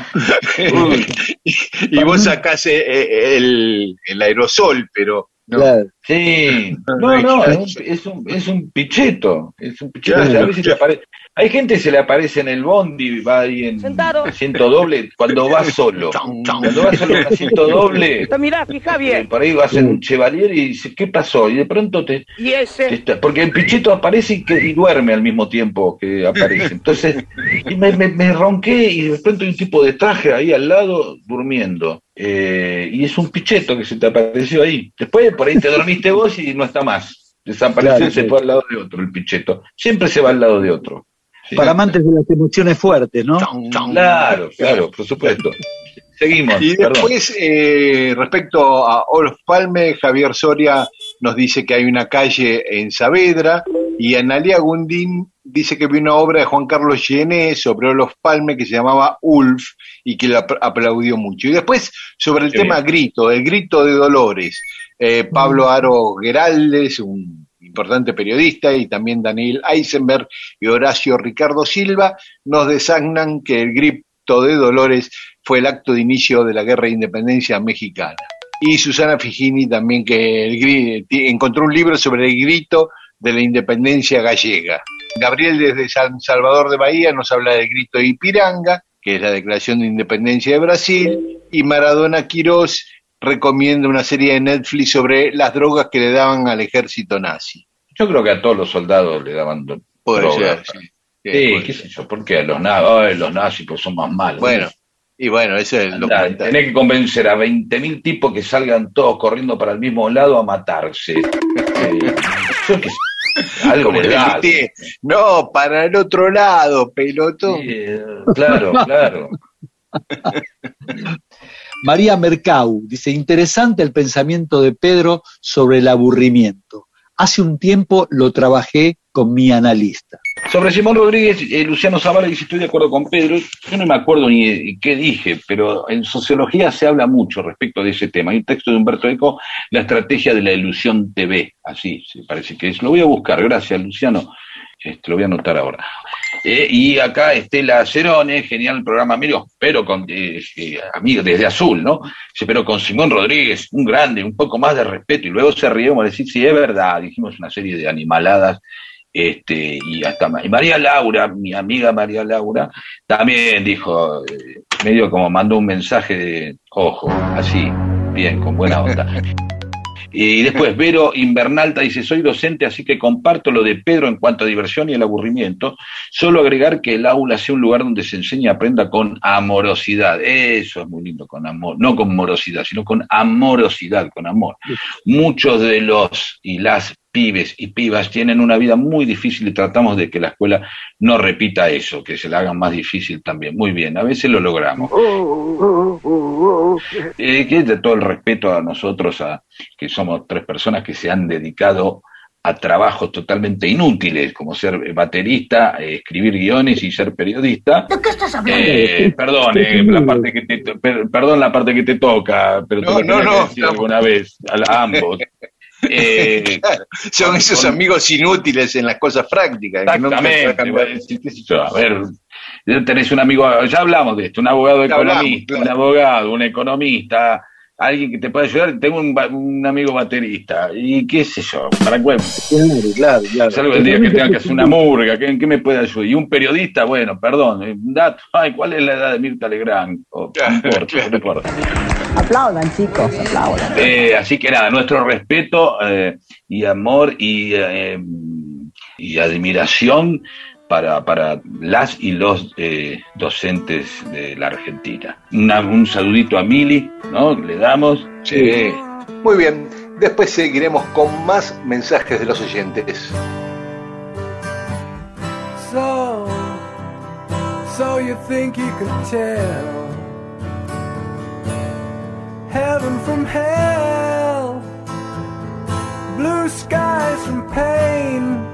y vos sacás eh, eh, el, el aerosol, pero no, Claro. Sí, no, no, es un, es un, es un picheto, es un picheto. Claro. A veces apare- Hay gente que se le aparece en el bondi, va ahí en Sentado. asiento doble, cuando va solo. Cuando va solo en asiento doble, Mirá, fija eh, bien. por ahí vas en un chevalier y dice, ¿qué pasó? Y de pronto te, Y ese. Está- porque el picheto aparece y, que, y duerme al mismo tiempo que aparece. Entonces, y me, me- me ronqué y de pronto hay un tipo de traje ahí al lado durmiendo. Eh, y es un picheto que se te apareció ahí. Después por ahí te dormiste vos y no está más. Desapareció Claro, y se sí. fue al lado de otro el picheto. Siempre se va al lado de otro. Sí. Para amantes de las emociones fuertes, ¿no? Claro, claro, por supuesto. Seguimos. Y después, eh, respecto a Olof Palme, Javier Soria nos dice que hay una calle en Saavedra y Analia Gundín dice que vio una obra de Juan Carlos Llené sobre Olof Palme que se llamaba Ulf y que la apl- aplaudió mucho. Y después, sobre el Qué tema grito, el grito de Dolores, eh, Pablo Aro Geraldes, un importante periodista, y también Daniel Eisenberg y Horacio Ricardo Silva, nos designan que el grito de Dolores fue el acto de inicio de la guerra de independencia mexicana. Y Susana Figini también que el encontró un libro sobre el grito de la independencia gallega. Gabriel desde San Salvador de Bahía nos habla del grito de Ipiranga, que es la declaración de independencia de Brasil, y Maradona Quirós recomienda una serie de Netflix sobre las drogas que le daban al ejército nazi. Yo creo que a todos los soldados le daban Puede drogas. ser, sí. Sí, qué sé yo, ¿por qué? Los, na- ay, los nazis pues son más malos. Bueno, y bueno, ese es el Andá, documental. tenés que convencer a 20.000 tipos que salgan todos corriendo para el mismo lado a matarse. Eh, yo qué sé, algo te grité, No, para el otro lado, pelotón. Sí, claro, claro. María Mercau dice, interesante el pensamiento de Pedro sobre el aburrimiento. Hace un tiempo lo trabajé con mi analista. Sobre Simón Rodríguez, eh, Luciano Zavala dice, estoy de acuerdo con Pedro. Yo no me acuerdo ni qué dije, pero en sociología se habla mucho respecto de ese tema. Hay un texto de Humberto Eco, La estrategia de la ilusión TV. Así, se parece que es. Lo voy a buscar, gracias, Luciano. Este, lo voy a anotar ahora. Eh, y acá Estela Cerone, genial el programa, amigo, pero con, eh, desde Azul, ¿no? Pero con Simón Rodríguez, un grande, un poco más de respeto, y luego se rió, como decir, sí, es verdad, dijimos una serie de animaladas, este, y hasta Ma- y María Laura, mi amiga María Laura, también dijo, eh, medio como mandó un mensaje de, ojo, así, bien, con buena onda. Y después Vero Invernalta dice, soy docente, así que comparto lo de Pedro en cuanto a diversión y el aburrimiento. Solo agregar que el aula sea un lugar donde se enseñe y aprenda con amorosidad. Eso es muy lindo, con amor. No con morosidad, sino con amorosidad, con amor. Muchos de los y las pibes y pibas tienen una vida muy difícil y tratamos de que la escuela no repita eso, que se la hagan más difícil también. Muy bien, a veces lo logramos. Eh, que de todo el respeto a nosotros, a, que somos tres personas que se han dedicado a trabajos totalmente inútiles, como ser baterista, eh, escribir guiones y ser periodista. ¿De qué estás hablando? Eh, perdón, eh, la parte que te, to- per- perdón la parte que te toca, pero te No, no, que no, decir no. alguna vez, a, a ambos. Eh, Son esos con- amigos inútiles en las cosas prácticas. que Exactamente. voy a ver, tenés un amigo, ya hablamos de esto, un abogado economista, claro. un abogado, un economista, alguien que te pueda ayudar. Tengo un, amigo baterista, y qué sé yo, para cuál. Claro, claro, claro. Salvo el día que tenga que hacer una murga, ¿qué- ¿en qué me puede ayudar? Y un periodista, bueno, perdón, eh, dato, ay, ¿cuál es la edad de Mirta Legrand? Oh, no importa, no importa. Aplaudan, chicos, aplaudan. Eh, así que nada, nuestro respeto eh, y amor y, eh, y admiración para, para las y los eh, docentes de la Argentina. Una- un saludito a Mili, ¿no? Le damos. Sí. Muy bien. Después seguiremos con más mensajes de los oyentes. So, so you think you could tell heaven from hell, blue skies from pain?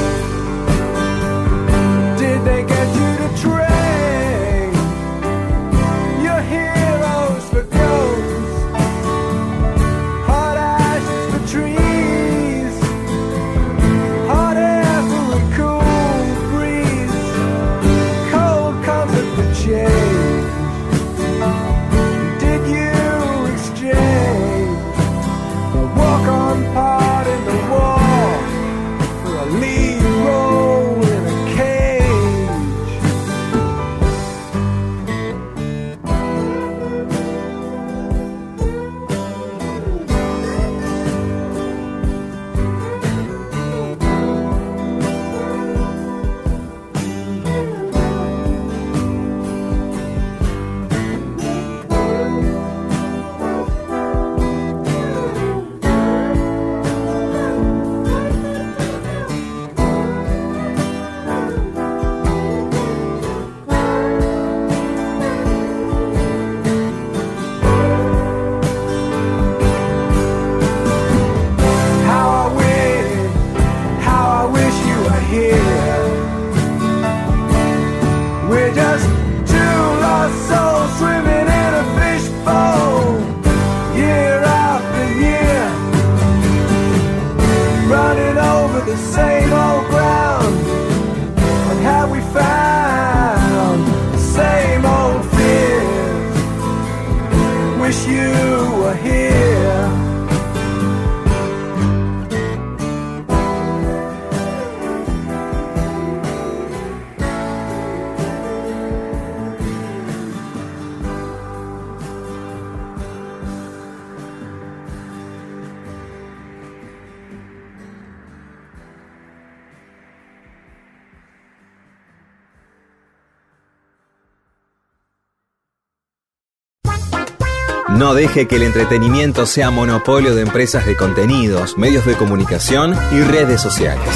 Deje que el entretenimiento sea monopolio de empresas de contenidos, medios de comunicación y redes sociales.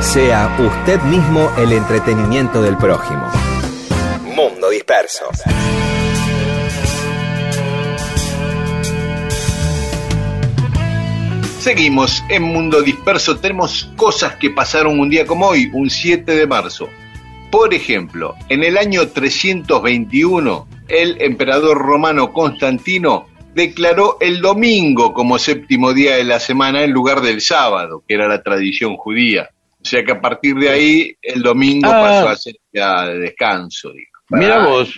Sea usted mismo el entretenimiento del prójimo. Mundo Disperso. Seguimos en Mundo Disperso. Tenemos cosas que pasaron un día como hoy, un 7 de marzo. Por ejemplo, en el año 321, el emperador romano Constantino declaró el domingo como séptimo día de la semana en lugar del sábado, que era la tradición judía. O sea que a partir de ahí el domingo Ah. pasó a ser ya de descanso. Mira Para- vos.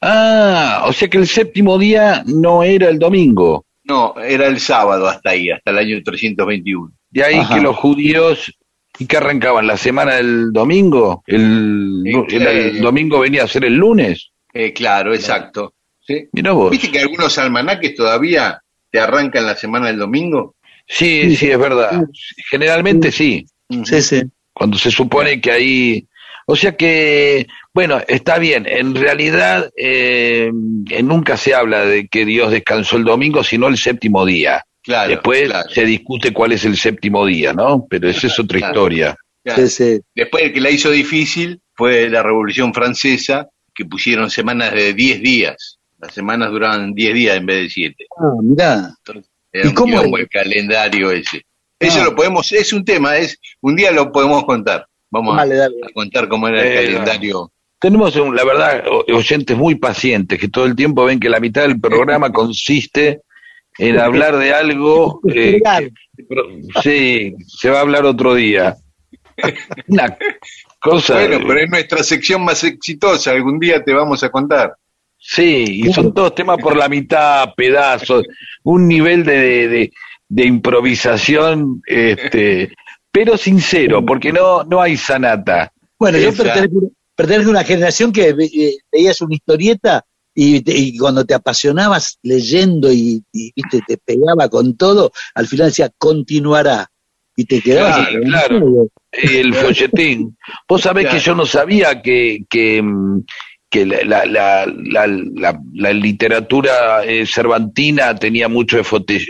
Ah, o sea que el séptimo día no era el domingo. No, era el sábado hasta ahí, hasta el año 321. De ahí Ajá. que los judíos, ¿y que arrancaban? ¿La semana del domingo? ¿El, Sí, el- el domingo venía a ser el lunes? Eh, claro, exacto. ¿Sí? Mira vos. ¿Viste que algunos almanaques todavía te arrancan la semana del domingo? Sí, sí, es verdad. Generalmente sí. Sí, sí. Cuando se supone que ahí... O sea que, bueno, está bien. En realidad eh, eh, nunca se habla de que Dios descansó el domingo, sino el séptimo día. Claro, Después claro. se discute cuál es el séptimo día, ¿no? Pero esa es otra Claro. historia. Claro. Sí, sí. Después el que la hizo difícil fue la Revolución Francesa, que pusieron semanas de 10 días. Las semanas duraban 10 días en vez de 7. Ah, mirá. Era ¿Y un cómo el calendario ese. Eso Ah. lo podemos, es un tema, es un día lo podemos contar. Vamos a- Dale, dale. a, contar cómo era el Eh, calendario. Tenemos, un- la verdad, oyentes muy pacientes que todo el tiempo ven que la mitad del programa consiste en hablar de algo. eh, sí, se va a hablar otro día. Una cosa. Bueno, pero es nuestra sección más exitosa, algún día te vamos a contar. Sí, y son todos temas por la mitad, pedazos, un nivel de, de, de improvisación, este, pero sincero, porque no, no hay sanata. Bueno, yo pertenezco, pertenezco a una generación que eh, veías una historieta y, te- y cuando te apasionabas leyendo y, y, viste, te pegaba con todo, al final decía continuará. Y te quedabas. Claro, claro. El folletín. Vos sabés Claro. que yo no sabía que, que, mm, que la, la, la, la, la- la literatura eh, cervantina tenía mucho de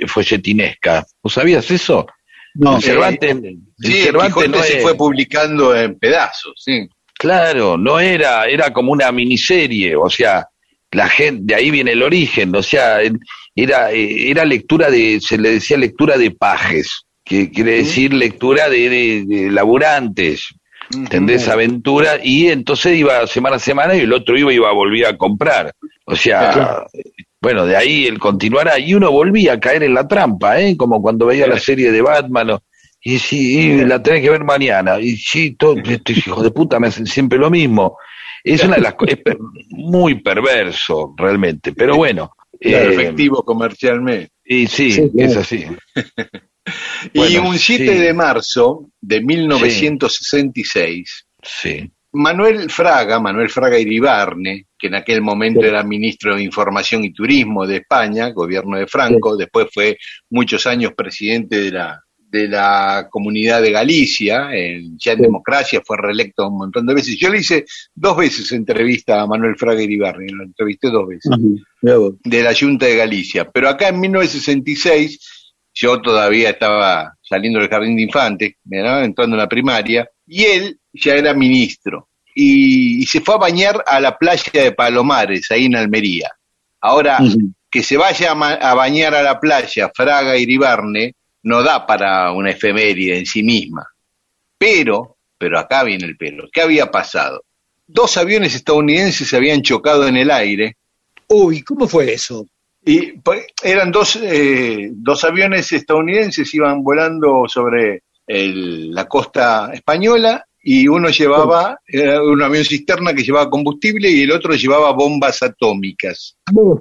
folletinesca. ¿Vos sabías eso? No, el Cervantes, el Sí, el Cervantes Quijote no se es- fue publicando en pedazos, sí. Claro, no era, era como una miniserie, o sea, la gente, de ahí viene el origen, o sea, era, eh, era lectura de, se le decía lectura de pajes, que quiere decir lectura de, de- de laburantes, ¿entendés? Aventura, y entonces iba semana a semana y el otro iba y iba, volvía a comprar, o sea, Claro. bueno, de ahí el continuará, y uno volvía a caer en la trampa, ¿eh? Como cuando veía la serie de Batman, o- y sí, y la tenés que ver mañana. Y sí, todos estos hijos de puta me hacen siempre lo mismo. Es una de las es per- muy perverso realmente, pero bueno. Claro, eh, efectivo comercialmente. y sí, Sí, claro. es así. y un 7 sí. de marzo de 1966, Sí. Manuel Fraga, Manuel Fraga Iribarne, que en aquel momento era ministro de Información y Turismo de España, gobierno de Franco, después fue muchos años presidente de la de la comunidad de Galicia, en, ya en democracia, fue reelecto un montón de veces. Yo le hice dos veces entrevista a Manuel Fraga Iribarne, lo entrevisté dos veces de la Junta de Galicia. Pero acá en 1966 yo todavía estaba saliendo del jardín de infantes, entrando en la primaria, y él ya era ministro. Y, y se fue a bañar a la playa de Palomares, ahí en Almería. Ahora, que se vaya a, bañar a la playa Fraga Iribarne no da para una efeméride en sí misma. Pero, pero acá viene el pelo. ¿Qué había pasado? Dos aviones estadounidenses se habían chocado en el aire Uy, ¿cómo fue eso? Y pues, eran dos, eh, dos aviones estadounidenses, iban volando sobre el- la costa española y uno llevaba, era un avión cisterna que llevaba combustible y el otro llevaba bombas atómicas. Uh,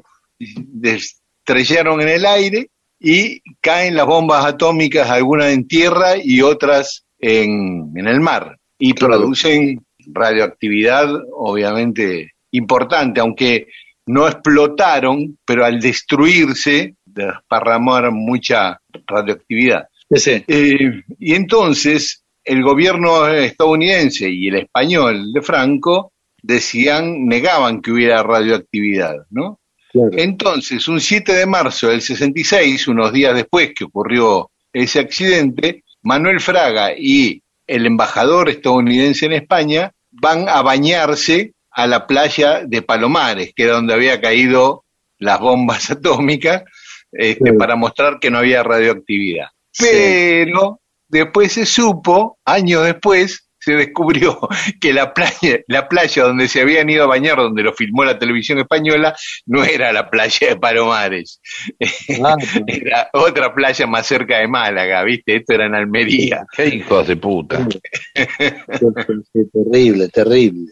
estrellaron en el aire y caen las bombas atómicas, algunas en tierra y otras en, en el mar, y producen radioactividad obviamente importante, aunque no explotaron, pero al destruirse desparramaron mucha radioactividad. Eh, y entonces el gobierno estadounidense y el español de Franco decían, negaban que hubiera radioactividad, ¿no? Entonces, un 7 de marzo del 66, unos días después que ocurrió ese accidente, Manuel Fraga y el embajador estadounidense en España van a bañarse a la playa de Palomares, que era donde había caído las bombas atómicas, este, para mostrar que no había radioactividad. Pero después se supo, años después, se descubrió que la playa, la playa donde se habían ido a bañar, donde lo filmó la televisión española, no era la playa de Palomares. Ah, era otra playa más cerca de Málaga, ¿viste? Esto era en Almería. Qué hijos de puta. terrible, terrible.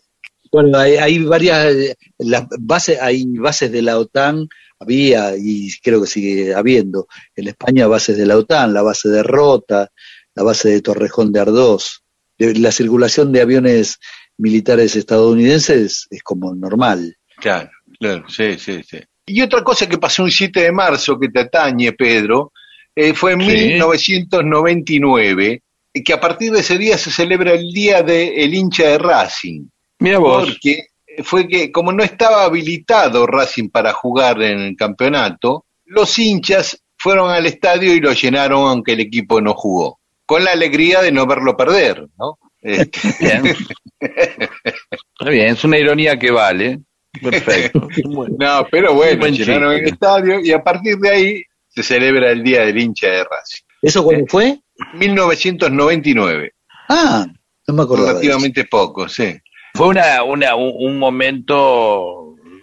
Bueno, hay, varias las bases, hay bases de la OTAN, había y creo que sigue habiendo en España bases de la OTAN, la base de Rota, la base de Torrejón de Ardós. La circulación de aviones militares estadounidenses es como normal. Claro, claro, sí, sí, sí. Y otra cosa que pasó un 7 de marzo que te atañe, Pedro, eh, fue en 1999, que a partir de ese día se celebra el Día del hincha de Racing. Mira vos. Porque fue que como no estaba habilitado Racing para jugar en el campeonato, los hinchas fueron al estadio y lo llenaron aunque el equipo no jugó, con la alegría de no verlo perder, ¿no? Este. Bien. Está bien, es una ironía que vale. Perfecto. no, pero bueno, llenaron el estadio y a partir de ahí se celebra el Día del hincha de Racing. ¿Eso cuándo fue? 1999. Ah, no me acuerdo. Relativamente poco, sí. Fue una, una, un momento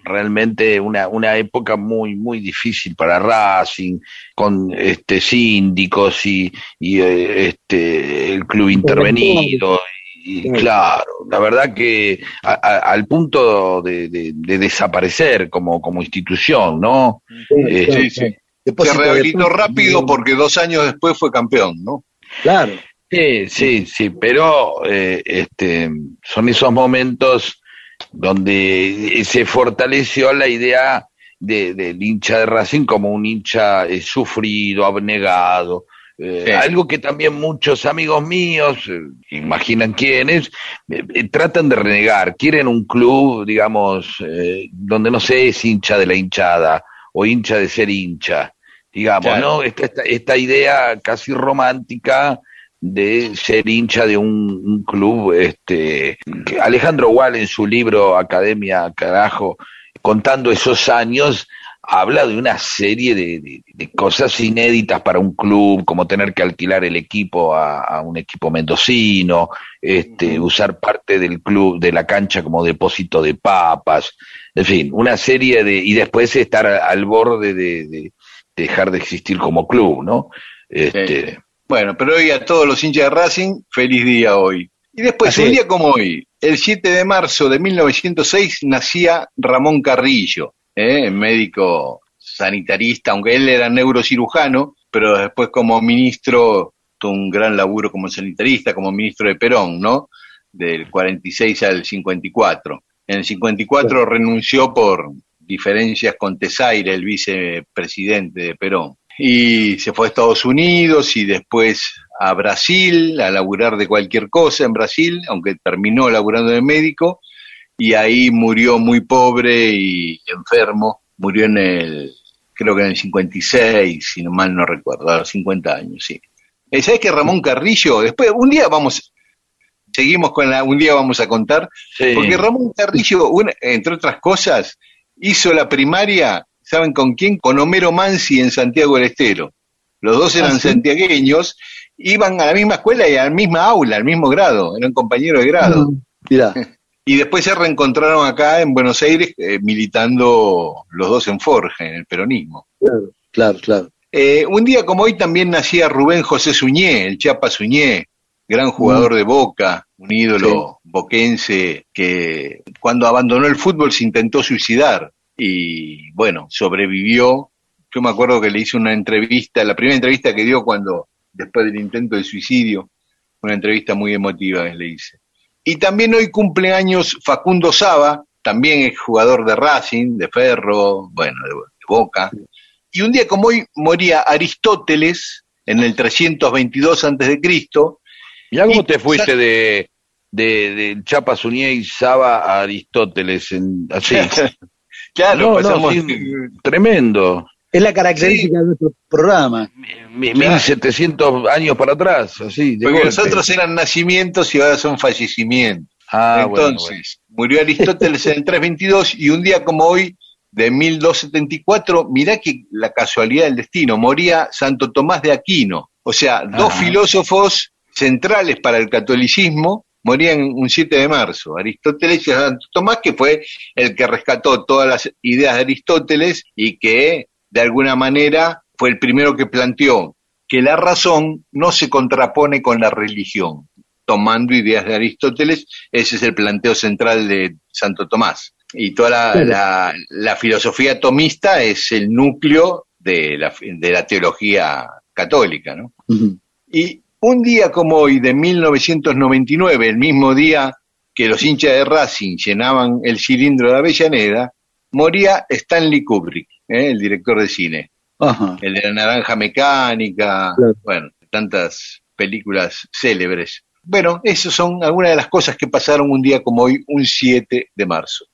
realmente una, una época muy muy difícil para Racing con este síndicos y, y eh, este el club intervenido y, claro la verdad que al punto de, de, desaparecer como como institución no sí, sí. se rehabilitó rápido porque dos años después fue campeón no claro Sí, sí, sí, pero eh, este, son esos momentos donde se fortaleció la idea del hincha de Racing como un hincha eh, sufrido, abnegado, eh, algo que también muchos amigos míos, imaginan quiénes, tratan de renegar, quieren un club, digamos, donde no se es hincha de la hinchada o hincha de ser hincha, digamos, ¿no? esta, esta idea casi romántica de ser hincha de un, club. Este, Alejandro Wall en su libro Academia Carajo, contando esos años, habla de una serie de, cosas inéditas para un club, como tener que alquilar el equipo a, un equipo mendocino, este, usar parte del club, de la cancha como depósito de papas, en fin, una serie de, y después estar al borde de, dejar de existir como club, ¿no? Este, bueno, pero hoy a todos los hinchas de Racing, feliz día hoy. Y después, un día como hoy, el 7 de marzo de 1906, nacía Ramón Carrillo, ¿eh? médico sanitarista, aunque él era neurocirujano, pero después como ministro, tuvo un gran laburo como sanitarista, como ministro de Perón, ¿no? Del 46 al 54. En el 54 renunció por diferencias con Tesaire, el vicepresidente de Perón y se fue a Estados Unidos y después a Brasil a laburar de cualquier cosa en Brasil, aunque terminó laburando de médico, y ahí murió muy pobre y enfermo, murió en el, creo que en el 56, si no mal no recuerdo, a los 50 años, sí. Eh, ¿Sabes que Ramón Carrillo, después, un día vamos, seguimos con la, un día vamos a contar, porque Ramón Carrillo, entre otras cosas, hizo la primaria ¿saben con quién? Con Homero Mansi en Santiago del Estero. Los dos eran ah, santiagueños, iban a la misma escuela y a la misma aula, al mismo grado, eran compañeros de grado. Ah, y después se reencontraron acá en Buenos Aires eh, militando los dos en Forge, en el peronismo. Claro, claro, claro. Eh, un día como hoy también nacía Rubén José Suñé, el Chapa Suñé, gran jugador mm. de Boca, un ídolo boquense que cuando abandonó el fútbol se intentó suicidar y bueno, sobrevivió Yo me acuerdo que le hice una entrevista, la primera entrevista que dio cuando, después del intento de suicidio, una entrevista muy emotiva que le hice. Y también hoy cumple años Facundo Saba, también es jugador de Racing, de Ferro, bueno, de, de Boca. Y un día como hoy moría Aristóteles en el 322 antes de Cristo. ¿Ya cómo te fuiste de, de, de Chapa Suñé y Saba a Aristóteles? En, así. claro, No, no, sí, tremendo. Es la característica de nuestro programa. Mi- 1700 años para atrás, así. de Porque golpe. los otros eran nacimientos y ahora son fallecimientos. Ah, bueno, Entonces, murió Aristóteles en el 322 y un día como hoy, de 1274, mirá que la casualidad del destino, moría Santo Tomás de Aquino. O sea, dos Ah. filósofos centrales para el catolicismo morían un 7 de marzo. Aristóteles y Santo Tomás, que fue el que rescató todas las ideas de Aristóteles y que, de alguna manera, fue el primero que planteó que la razón no se contrapone con la religión tomando ideas de Aristóteles, ese es el planteo central de Santo Tomás. Y toda la, Claro. la- la filosofía tomista es el núcleo de la, de la teología católica, ¿no? Y un día como hoy, de 1999, el mismo día que los hinchas de Racing llenaban el cilindro de Avellaneda, moría Stanley Kubrick, ¿eh? el director de cine. Ajá. El de la naranja mecánica, Claro. bueno, tantas películas célebres. Bueno, esas son algunas de las cosas que pasaron un día como hoy, un 7 de marzo.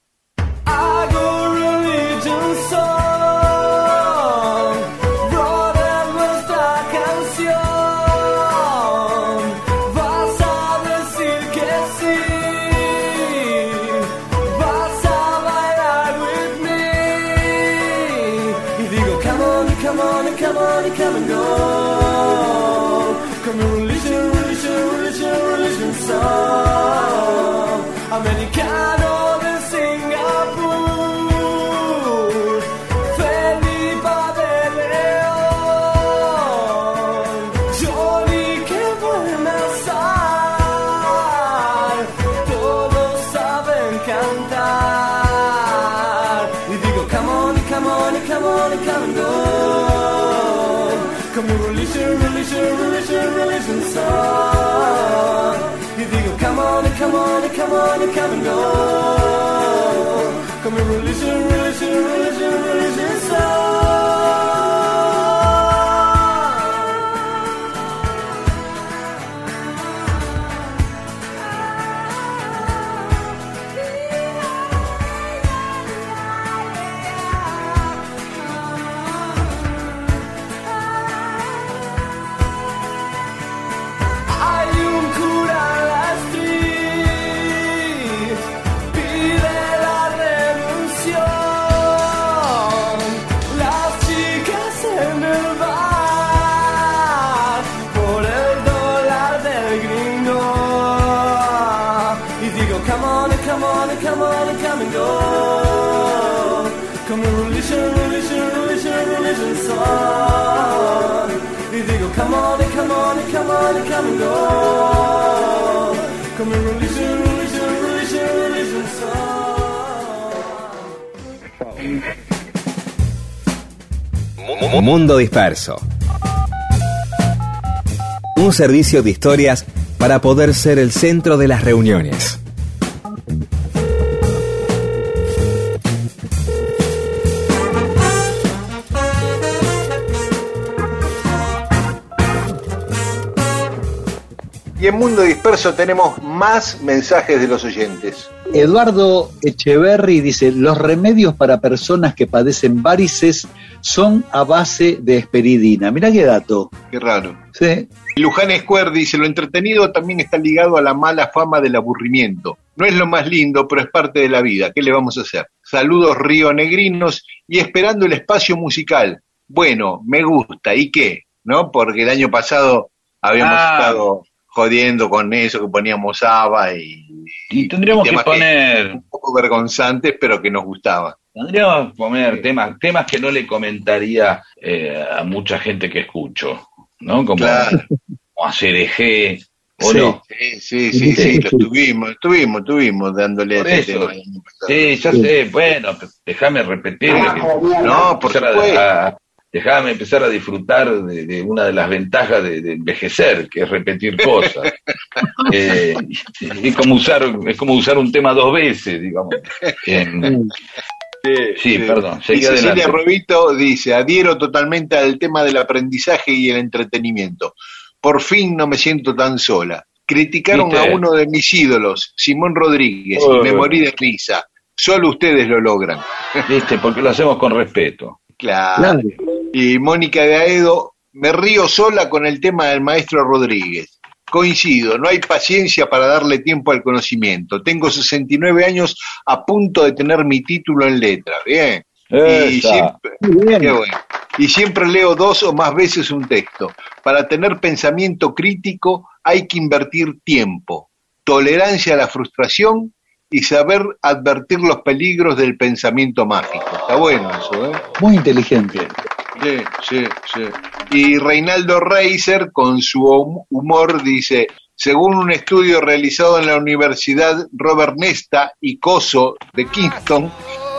Come on, come on, come and go. Come on, religion, religion, Mundo Disperso. Un servicio de historias para poder ser el centro de las reuniones. Y en Mundo Disperso tenemos más mensajes de los oyentes. Eduardo Echeverry dice, los remedios para personas que padecen varices son a base de esperidina. Mirá qué dato. Qué raro. Sí. Y Luján Square dice, lo entretenido también está ligado a la mala fama del aburrimiento. No es lo más lindo, pero es parte de la vida. ¿Qué le vamos a hacer? Saludos río negrinos y esperando el espacio musical. Bueno, me gusta. ¿Y qué? ¿No? Porque el año pasado habíamos Ah. estado jodiendo con eso, que poníamos ABBA y, Y tendríamos que poner, un poco vergonzantes, pero que nos gustaban. Tendríamos que poner temas, temas que no le comentaría eh, a mucha gente que escucho, ¿no? Como, Claro. como hacer eje, o Sí. no. Sí, sí, sí, sí, lo estuvimos, estuvimos, estuvimos dándole Por a ese eso. tema. Sí, ya sé, bueno, déjame repetirle que No, por supuesto. Déjame empezar a disfrutar de, de una de las ventajas de, de envejecer, que es repetir cosas. Eh, es como usar es como usar un tema dos veces, digamos. En- sí, perdón. Cecilia adelante. Robito dice, adhiero totalmente al tema del aprendizaje y el entretenimiento. Por fin no me siento tan sola. Criticaron ¿Viste? a uno de mis ídolos, Simón Rodríguez, y me morí de risa. Solo ustedes lo logran. ¿Viste? Porque lo hacemos con respeto. Claro. Y Mónica de Aedo, me río sola con el tema del maestro Rodríguez. Coincido, no hay paciencia para darle tiempo al conocimiento. Tengo 69 años a punto de tener mi título en letra. Bien. Y Esa. siempre, qué bueno. y siempre leo dos o más veces un texto. Para tener pensamiento crítico hay que invertir tiempo, tolerancia a la frustración y saber advertir los peligros del pensamiento mágico. Está bueno eso, ¿eh? Muy inteligente. Sí, sí, sí. Y Reinaldo Reiser, con su hum- humor, dice, según un estudio realizado en la Universidad Robert Nesta y Coso de Kingston,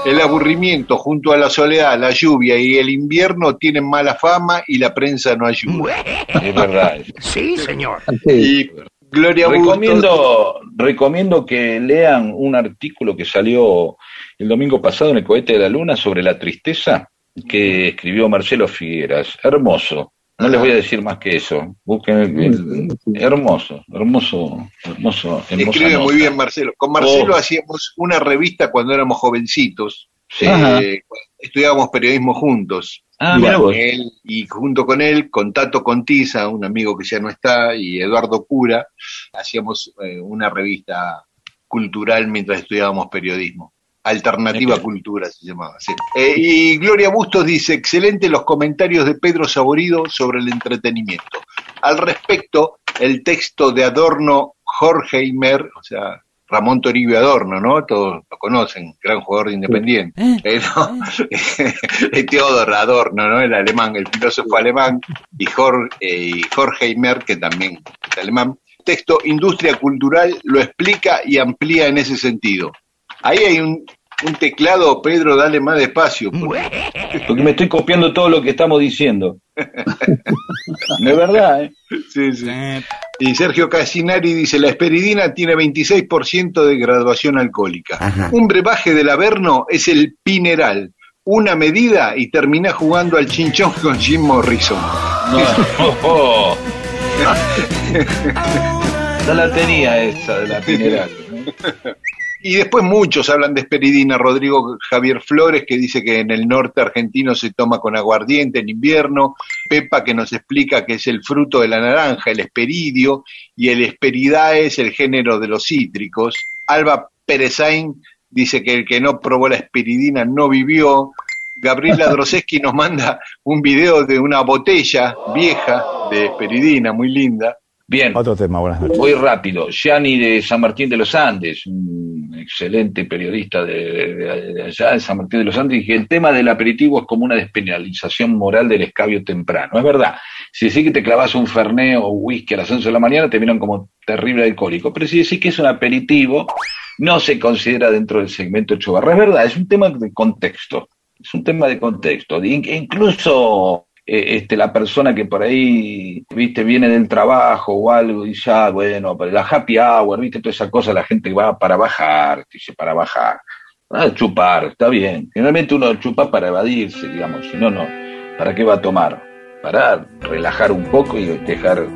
el aburrimiento junto a la soledad, la lluvia y el invierno tienen mala fama y la prensa no ayuda. Es verdad. Sí, señor. Y Gloria Bustos- Recomiendo, recomiendo que lean un artículo que salió el domingo pasado en el cohete de la luna sobre la tristeza que escribió Marcelo Figueras. Hermoso. No les voy a decir más que eso. Busquen hermoso, hermoso, hermoso. Escribe nota. muy bien Marcelo. Con Marcelo Oh. hacíamos una revista cuando éramos jovencitos. Sí. Eh, estudiábamos periodismo juntos. Ah, mira vos. él- y junto con él, con Tato Contiza, un amigo que ya no está, y Eduardo Cura, hacíamos eh, una revista cultural mientras estudiábamos periodismo. Alternativa Cultura se llamaba. sí. Eh, y Gloria Bustos dice, excelente los comentarios de Pedro Saborido sobre el entretenimiento. Al respecto, el texto de Adorno Jorgeimer, o sea, Ramón Toribio Adorno, ¿no? Todos lo conocen, gran jugador de Independiente. Eh, no, Teodor Adorno, ¿no? El alemán, el filósofo alemán, y Jorge, eh, que también es alemán. Texto Industria Cultural lo explica y amplía en ese sentido. Ahí hay un, un teclado, Pedro, dale más despacio. porque- Porque me estoy copiando todo lo que estamos diciendo. De verdad, ¿eh? Sí, sí. Y Sergio Casinari dice, la esperidina tiene 26% de graduación alcohólica. Un brebaje del Averno es el Pineral. Una medida y termina jugando al chinchón con Jim Morrison. No, oh, No la tenía esa de la Pineral. Y después muchos hablan de esperidina. Rodrigo Javier Flores, que dice que en el norte argentino se toma con aguardiente en invierno. Pepa, que nos explica que es el fruto de la naranja, el esperidio. Y el esperidae es el género de los cítricos. Alba Perezain dice que el que no probó la esperidina no vivió. Gabriela Droseski nos manda un video de una botella vieja de esperidina, muy linda. Bien. Otro tema, buenas noches. Voy rápido. Gianni de San Martín de los Andes, un excelente periodista de, de- de allá, de San Martín de los Andes, que el tema del aperitivo es como una despenalización moral del escabio temprano. Es verdad. Si decís que te clavas un fernet o whisky a las 11 de la mañana, te miran como terrible alcohólico. Pero si decís que es un aperitivo, no se considera dentro del segmento chobarra. Es verdad, es un tema de contexto. Es un tema de contexto. Incluso eh, este, la persona que por ahí, viste, viene del trabajo o algo y ya, bueno, para la happy hour, viste, toda esa cosa, la gente va para bajar, dice, para bajar. Ah, chupar, está bien. Generalmente uno chupa para evadirse, digamos, si no, no. ¿Para qué va a tomar? Para relajar un poco y dejar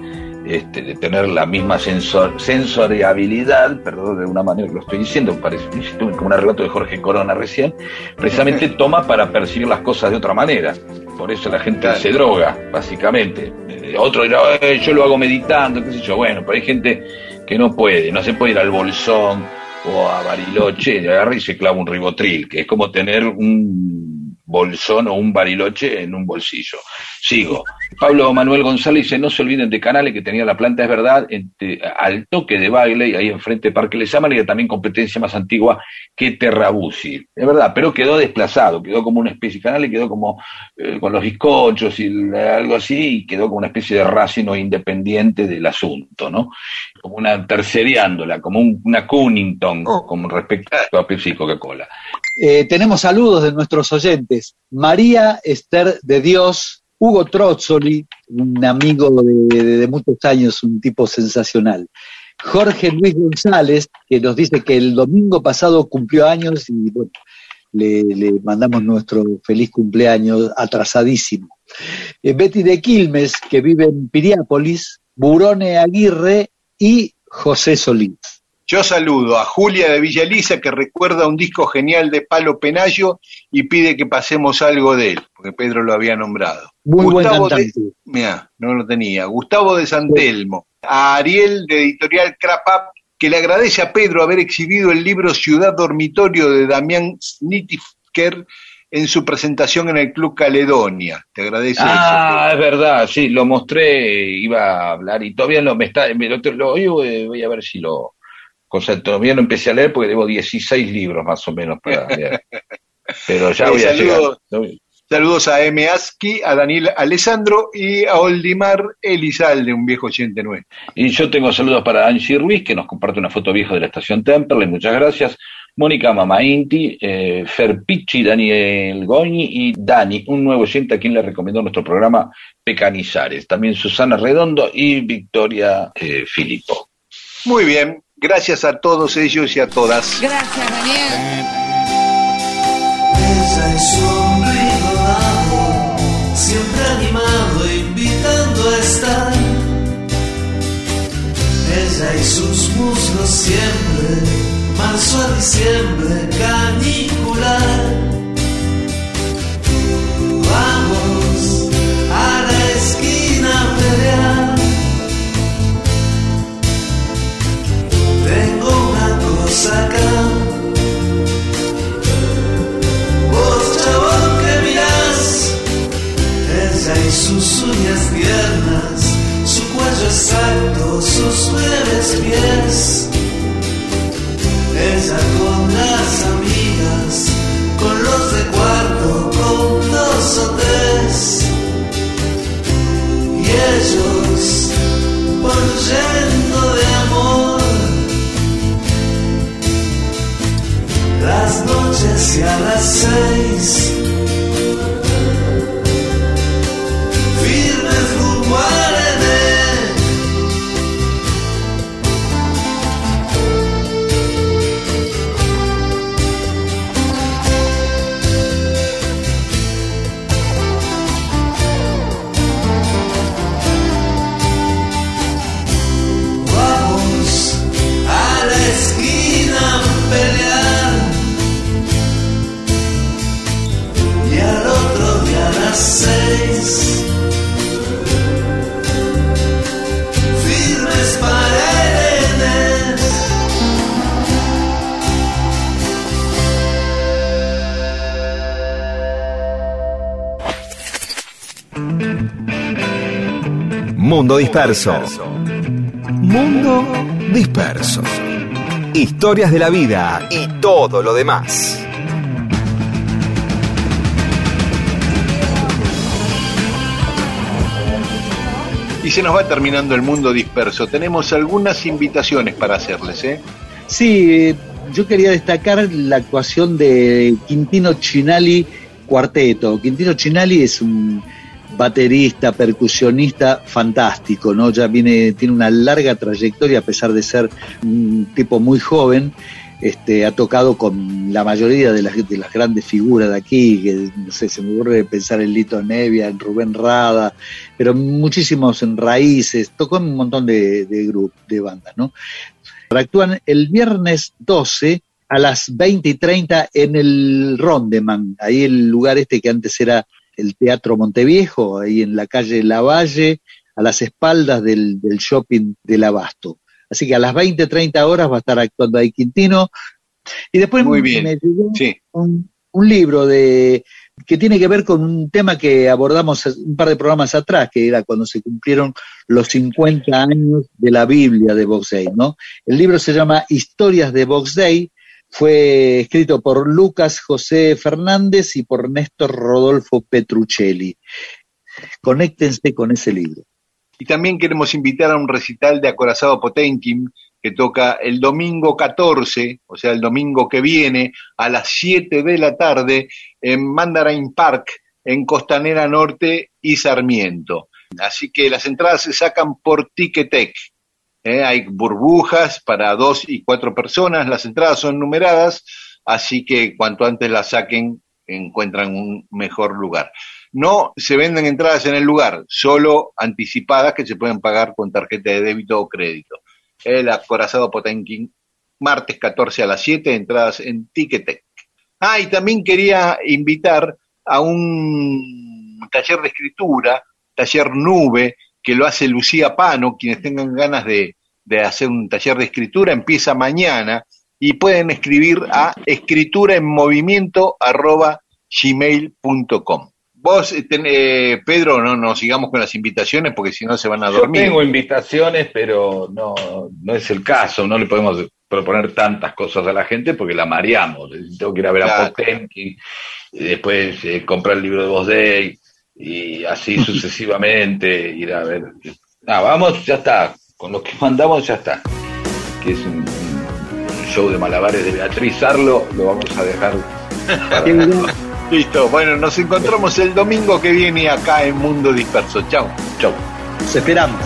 este, de tener la misma sensor, sensoriabilidad, perdón de una manera que lo estoy diciendo, parece como un relato de Jorge Corona recién, precisamente toma para percibir las cosas de otra manera. Por eso la gente se droga, básicamente. Eh, Otro dirá, "Eh, yo lo hago meditando, qué sé yo. Bueno, pero hay gente que no puede, no se puede ir al bolsón o a Bariloche, agarra y se clava un ribotril, que es como tener un bolsón o un bariloche en un bolsillo. Sigo. Pablo Manuel González dice, no se olviden de Canales, que tenía la planta, es verdad, entre- al toque de baile, ahí enfrente de Parque Lesamar, y también competencia más antigua que Terrabusi. Es verdad, pero quedó desplazado, quedó como una especie, Canales quedó como eh, con los bizcochos y algo así, y quedó como una especie de racino independiente del asunto, ¿no? Como una terceriándola, como un- una Cunnington, como respecto a Pepsi y Coca-Cola. Eh, tenemos saludos de nuestros oyentes. María Esther de Dios, Hugo Trozzoli, un amigo de, de muchos años, un tipo sensacional. Jorge Luis González, que nos dice que el domingo pasado cumplió años y bueno, le, le mandamos nuestro feliz cumpleaños atrasadísimo. Eh, Betty de Quilmes, que vive en Piriápolis, Burone Aguirre y José Solís. Yo saludo a Julia de Villa Elisa, que recuerda un disco genial de Palo Penayo y pide que pasemos algo de él, porque Pedro lo había nombrado. Muy buen Gustavo de, cantante. Mirá, no lo tenía. Gustavo de Santelmo, a Ariel de Editorial Crap Up, que le agradece a Pedro haber exhibido el libro Ciudad Dormitorio de Damián Snittiker en su presentación en el Club Caledonia. Te agradece Ah, es verdad, sí, lo mostré, iba a hablar y todavía no me está, me lo, lo- hoy voy a ver si lo, cosa, todavía no empecé a leer porque debo 16 libros más o menos para leer. Pero ya Eh, voy a llegar. Saludos a M. Aski, a Daniel Alessandro y a Oldimar Elizalde, un viejo oyente nuestro. Y yo tengo saludos para Angie Ruiz, que nos comparte una foto vieja de la estación Temperley, muchas gracias. Mónica Mamainti, eh, Fer Picci, Daniel Goñi y Dani, un nuevo oyente a quien le recomendó nuestro programa Pecanizares. También Susana Redondo y Victoria eh, Filippo. Muy bien, gracias a todos ellos y a todas. Gracias, Daniel. Ella y su ombligo dado, siempre animado, invitando a estar. Ella y sus muslos siempre, marzo a diciembre, canicular. Vamos a la esquina a pelear. Tengo una cosa acá. Vos chabón que mirás, ella y sus uñas tiernas, su cuello exacto, sus nueve pies. Ella con las amigas, con los de cuarto, con dos o tres. Y ellos, volviendo de amor. las noches y a las seis. Mundo disperso. Mundo disperso. Historias de la vida y todo lo demás. Y se nos va terminando el mundo disperso. Tenemos algunas invitaciones para hacerles, ¿eh? Sí, eh, yo quería destacar la actuación de Quintino Chinali Cuarteto. Quintino Chinali es un baterista, percusionista fantástico, ¿no? Ya viene, tiene una larga trayectoria a pesar de ser un tipo muy joven. Este, ha tocado con la mayoría de las, de las grandes figuras de aquí, que no sé, se me ocurre pensar en Lito Nevia, en Rubén Rada, pero muchísimos en Raíces, tocó en un montón de, de de bandas, ¿no? Actúan el viernes 12 a las 20 y 30 en el Rondeman, ahí el lugar este que antes era el Teatro Monteviejo, ahí en la calle Lavalle, a las espaldas del, del shopping del Abasto. Así que a las 20, 30 horas va a estar actuando ahí Quintino. Y después Muy bien, me llegó sí. un, un libro de que tiene que ver con un tema que abordamos un par de programas atrás, que era cuando se cumplieron los 50 años de la Biblia de Box Day, ¿no? El libro se llama Historias de Box Day, fue escrito por Lucas José Fernández y por Néstor Rodolfo Petruccelli. Conéctense con ese libro. Y también queremos invitar a un recital de Acorazado Potenkin que toca el domingo 14, o sea, el domingo que viene, a las 7 de la tarde, en Mandarin Park, en Costanera Norte y Sarmiento. Así que las entradas se sacan por Ticketek. ¿Eh? hay burbujas para dos y cuatro personas, las entradas son numeradas, así que cuanto antes las saquen, encuentran un mejor lugar. No se venden entradas en el lugar, solo anticipadas que se pueden pagar con tarjeta de débito o crédito. El acorazado Potenkin, martes 14 a las 7, entradas en Ticketek. Ah, y también quería invitar a un taller de escritura, taller nube, que lo hace Lucía Pano, quienes tengan ganas de, de hacer un taller de escritura, empieza mañana y pueden escribir a escrituraenmovimiento.gmail.com. Vos, eh, eh, Pedro, no nos sigamos con las invitaciones porque si no se van a dormir. Yo tengo invitaciones, pero no, no es el caso, no le podemos proponer tantas cosas a la gente porque la mareamos. Tengo que ir a ver a Potemkin, y después eh, comprar el libro de Voz Day y así sucesivamente ir a ver. Ah, vamos, ya está, con lo que mandamos ya está. Que es un, show de malabares de Beatriz Arlo, lo vamos a dejar. Listo, bueno, nos encontramos el domingo que viene acá en Mundo Disperso. Chao. Chao. Nos esperamos.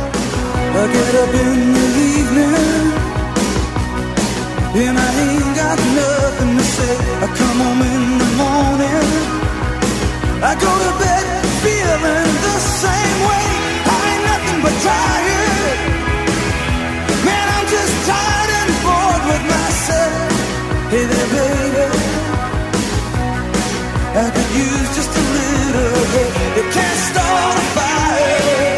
And I ain't got nothing to say. I come home in the morning. I go to bed feeling the same way. I ain't nothing but tired. Hey there, baby. I could use just a little help. You can't start a fire.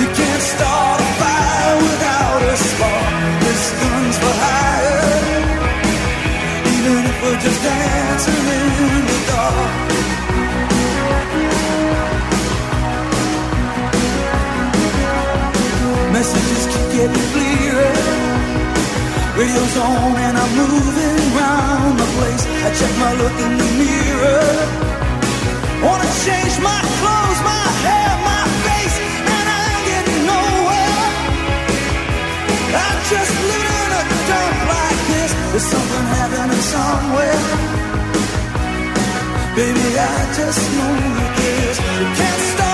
You can't start a fire without a spark. This gun's for hire. Even if we're just dancing in the dark. Messages keep getting. Radio's on and I'm moving around the place. I check my look in the mirror. Wanna change my clothes, my hair, my face, and I ain't getting nowhere. I'm just living in a dump like this. There's something happening somewhere. Baby, I just know you can.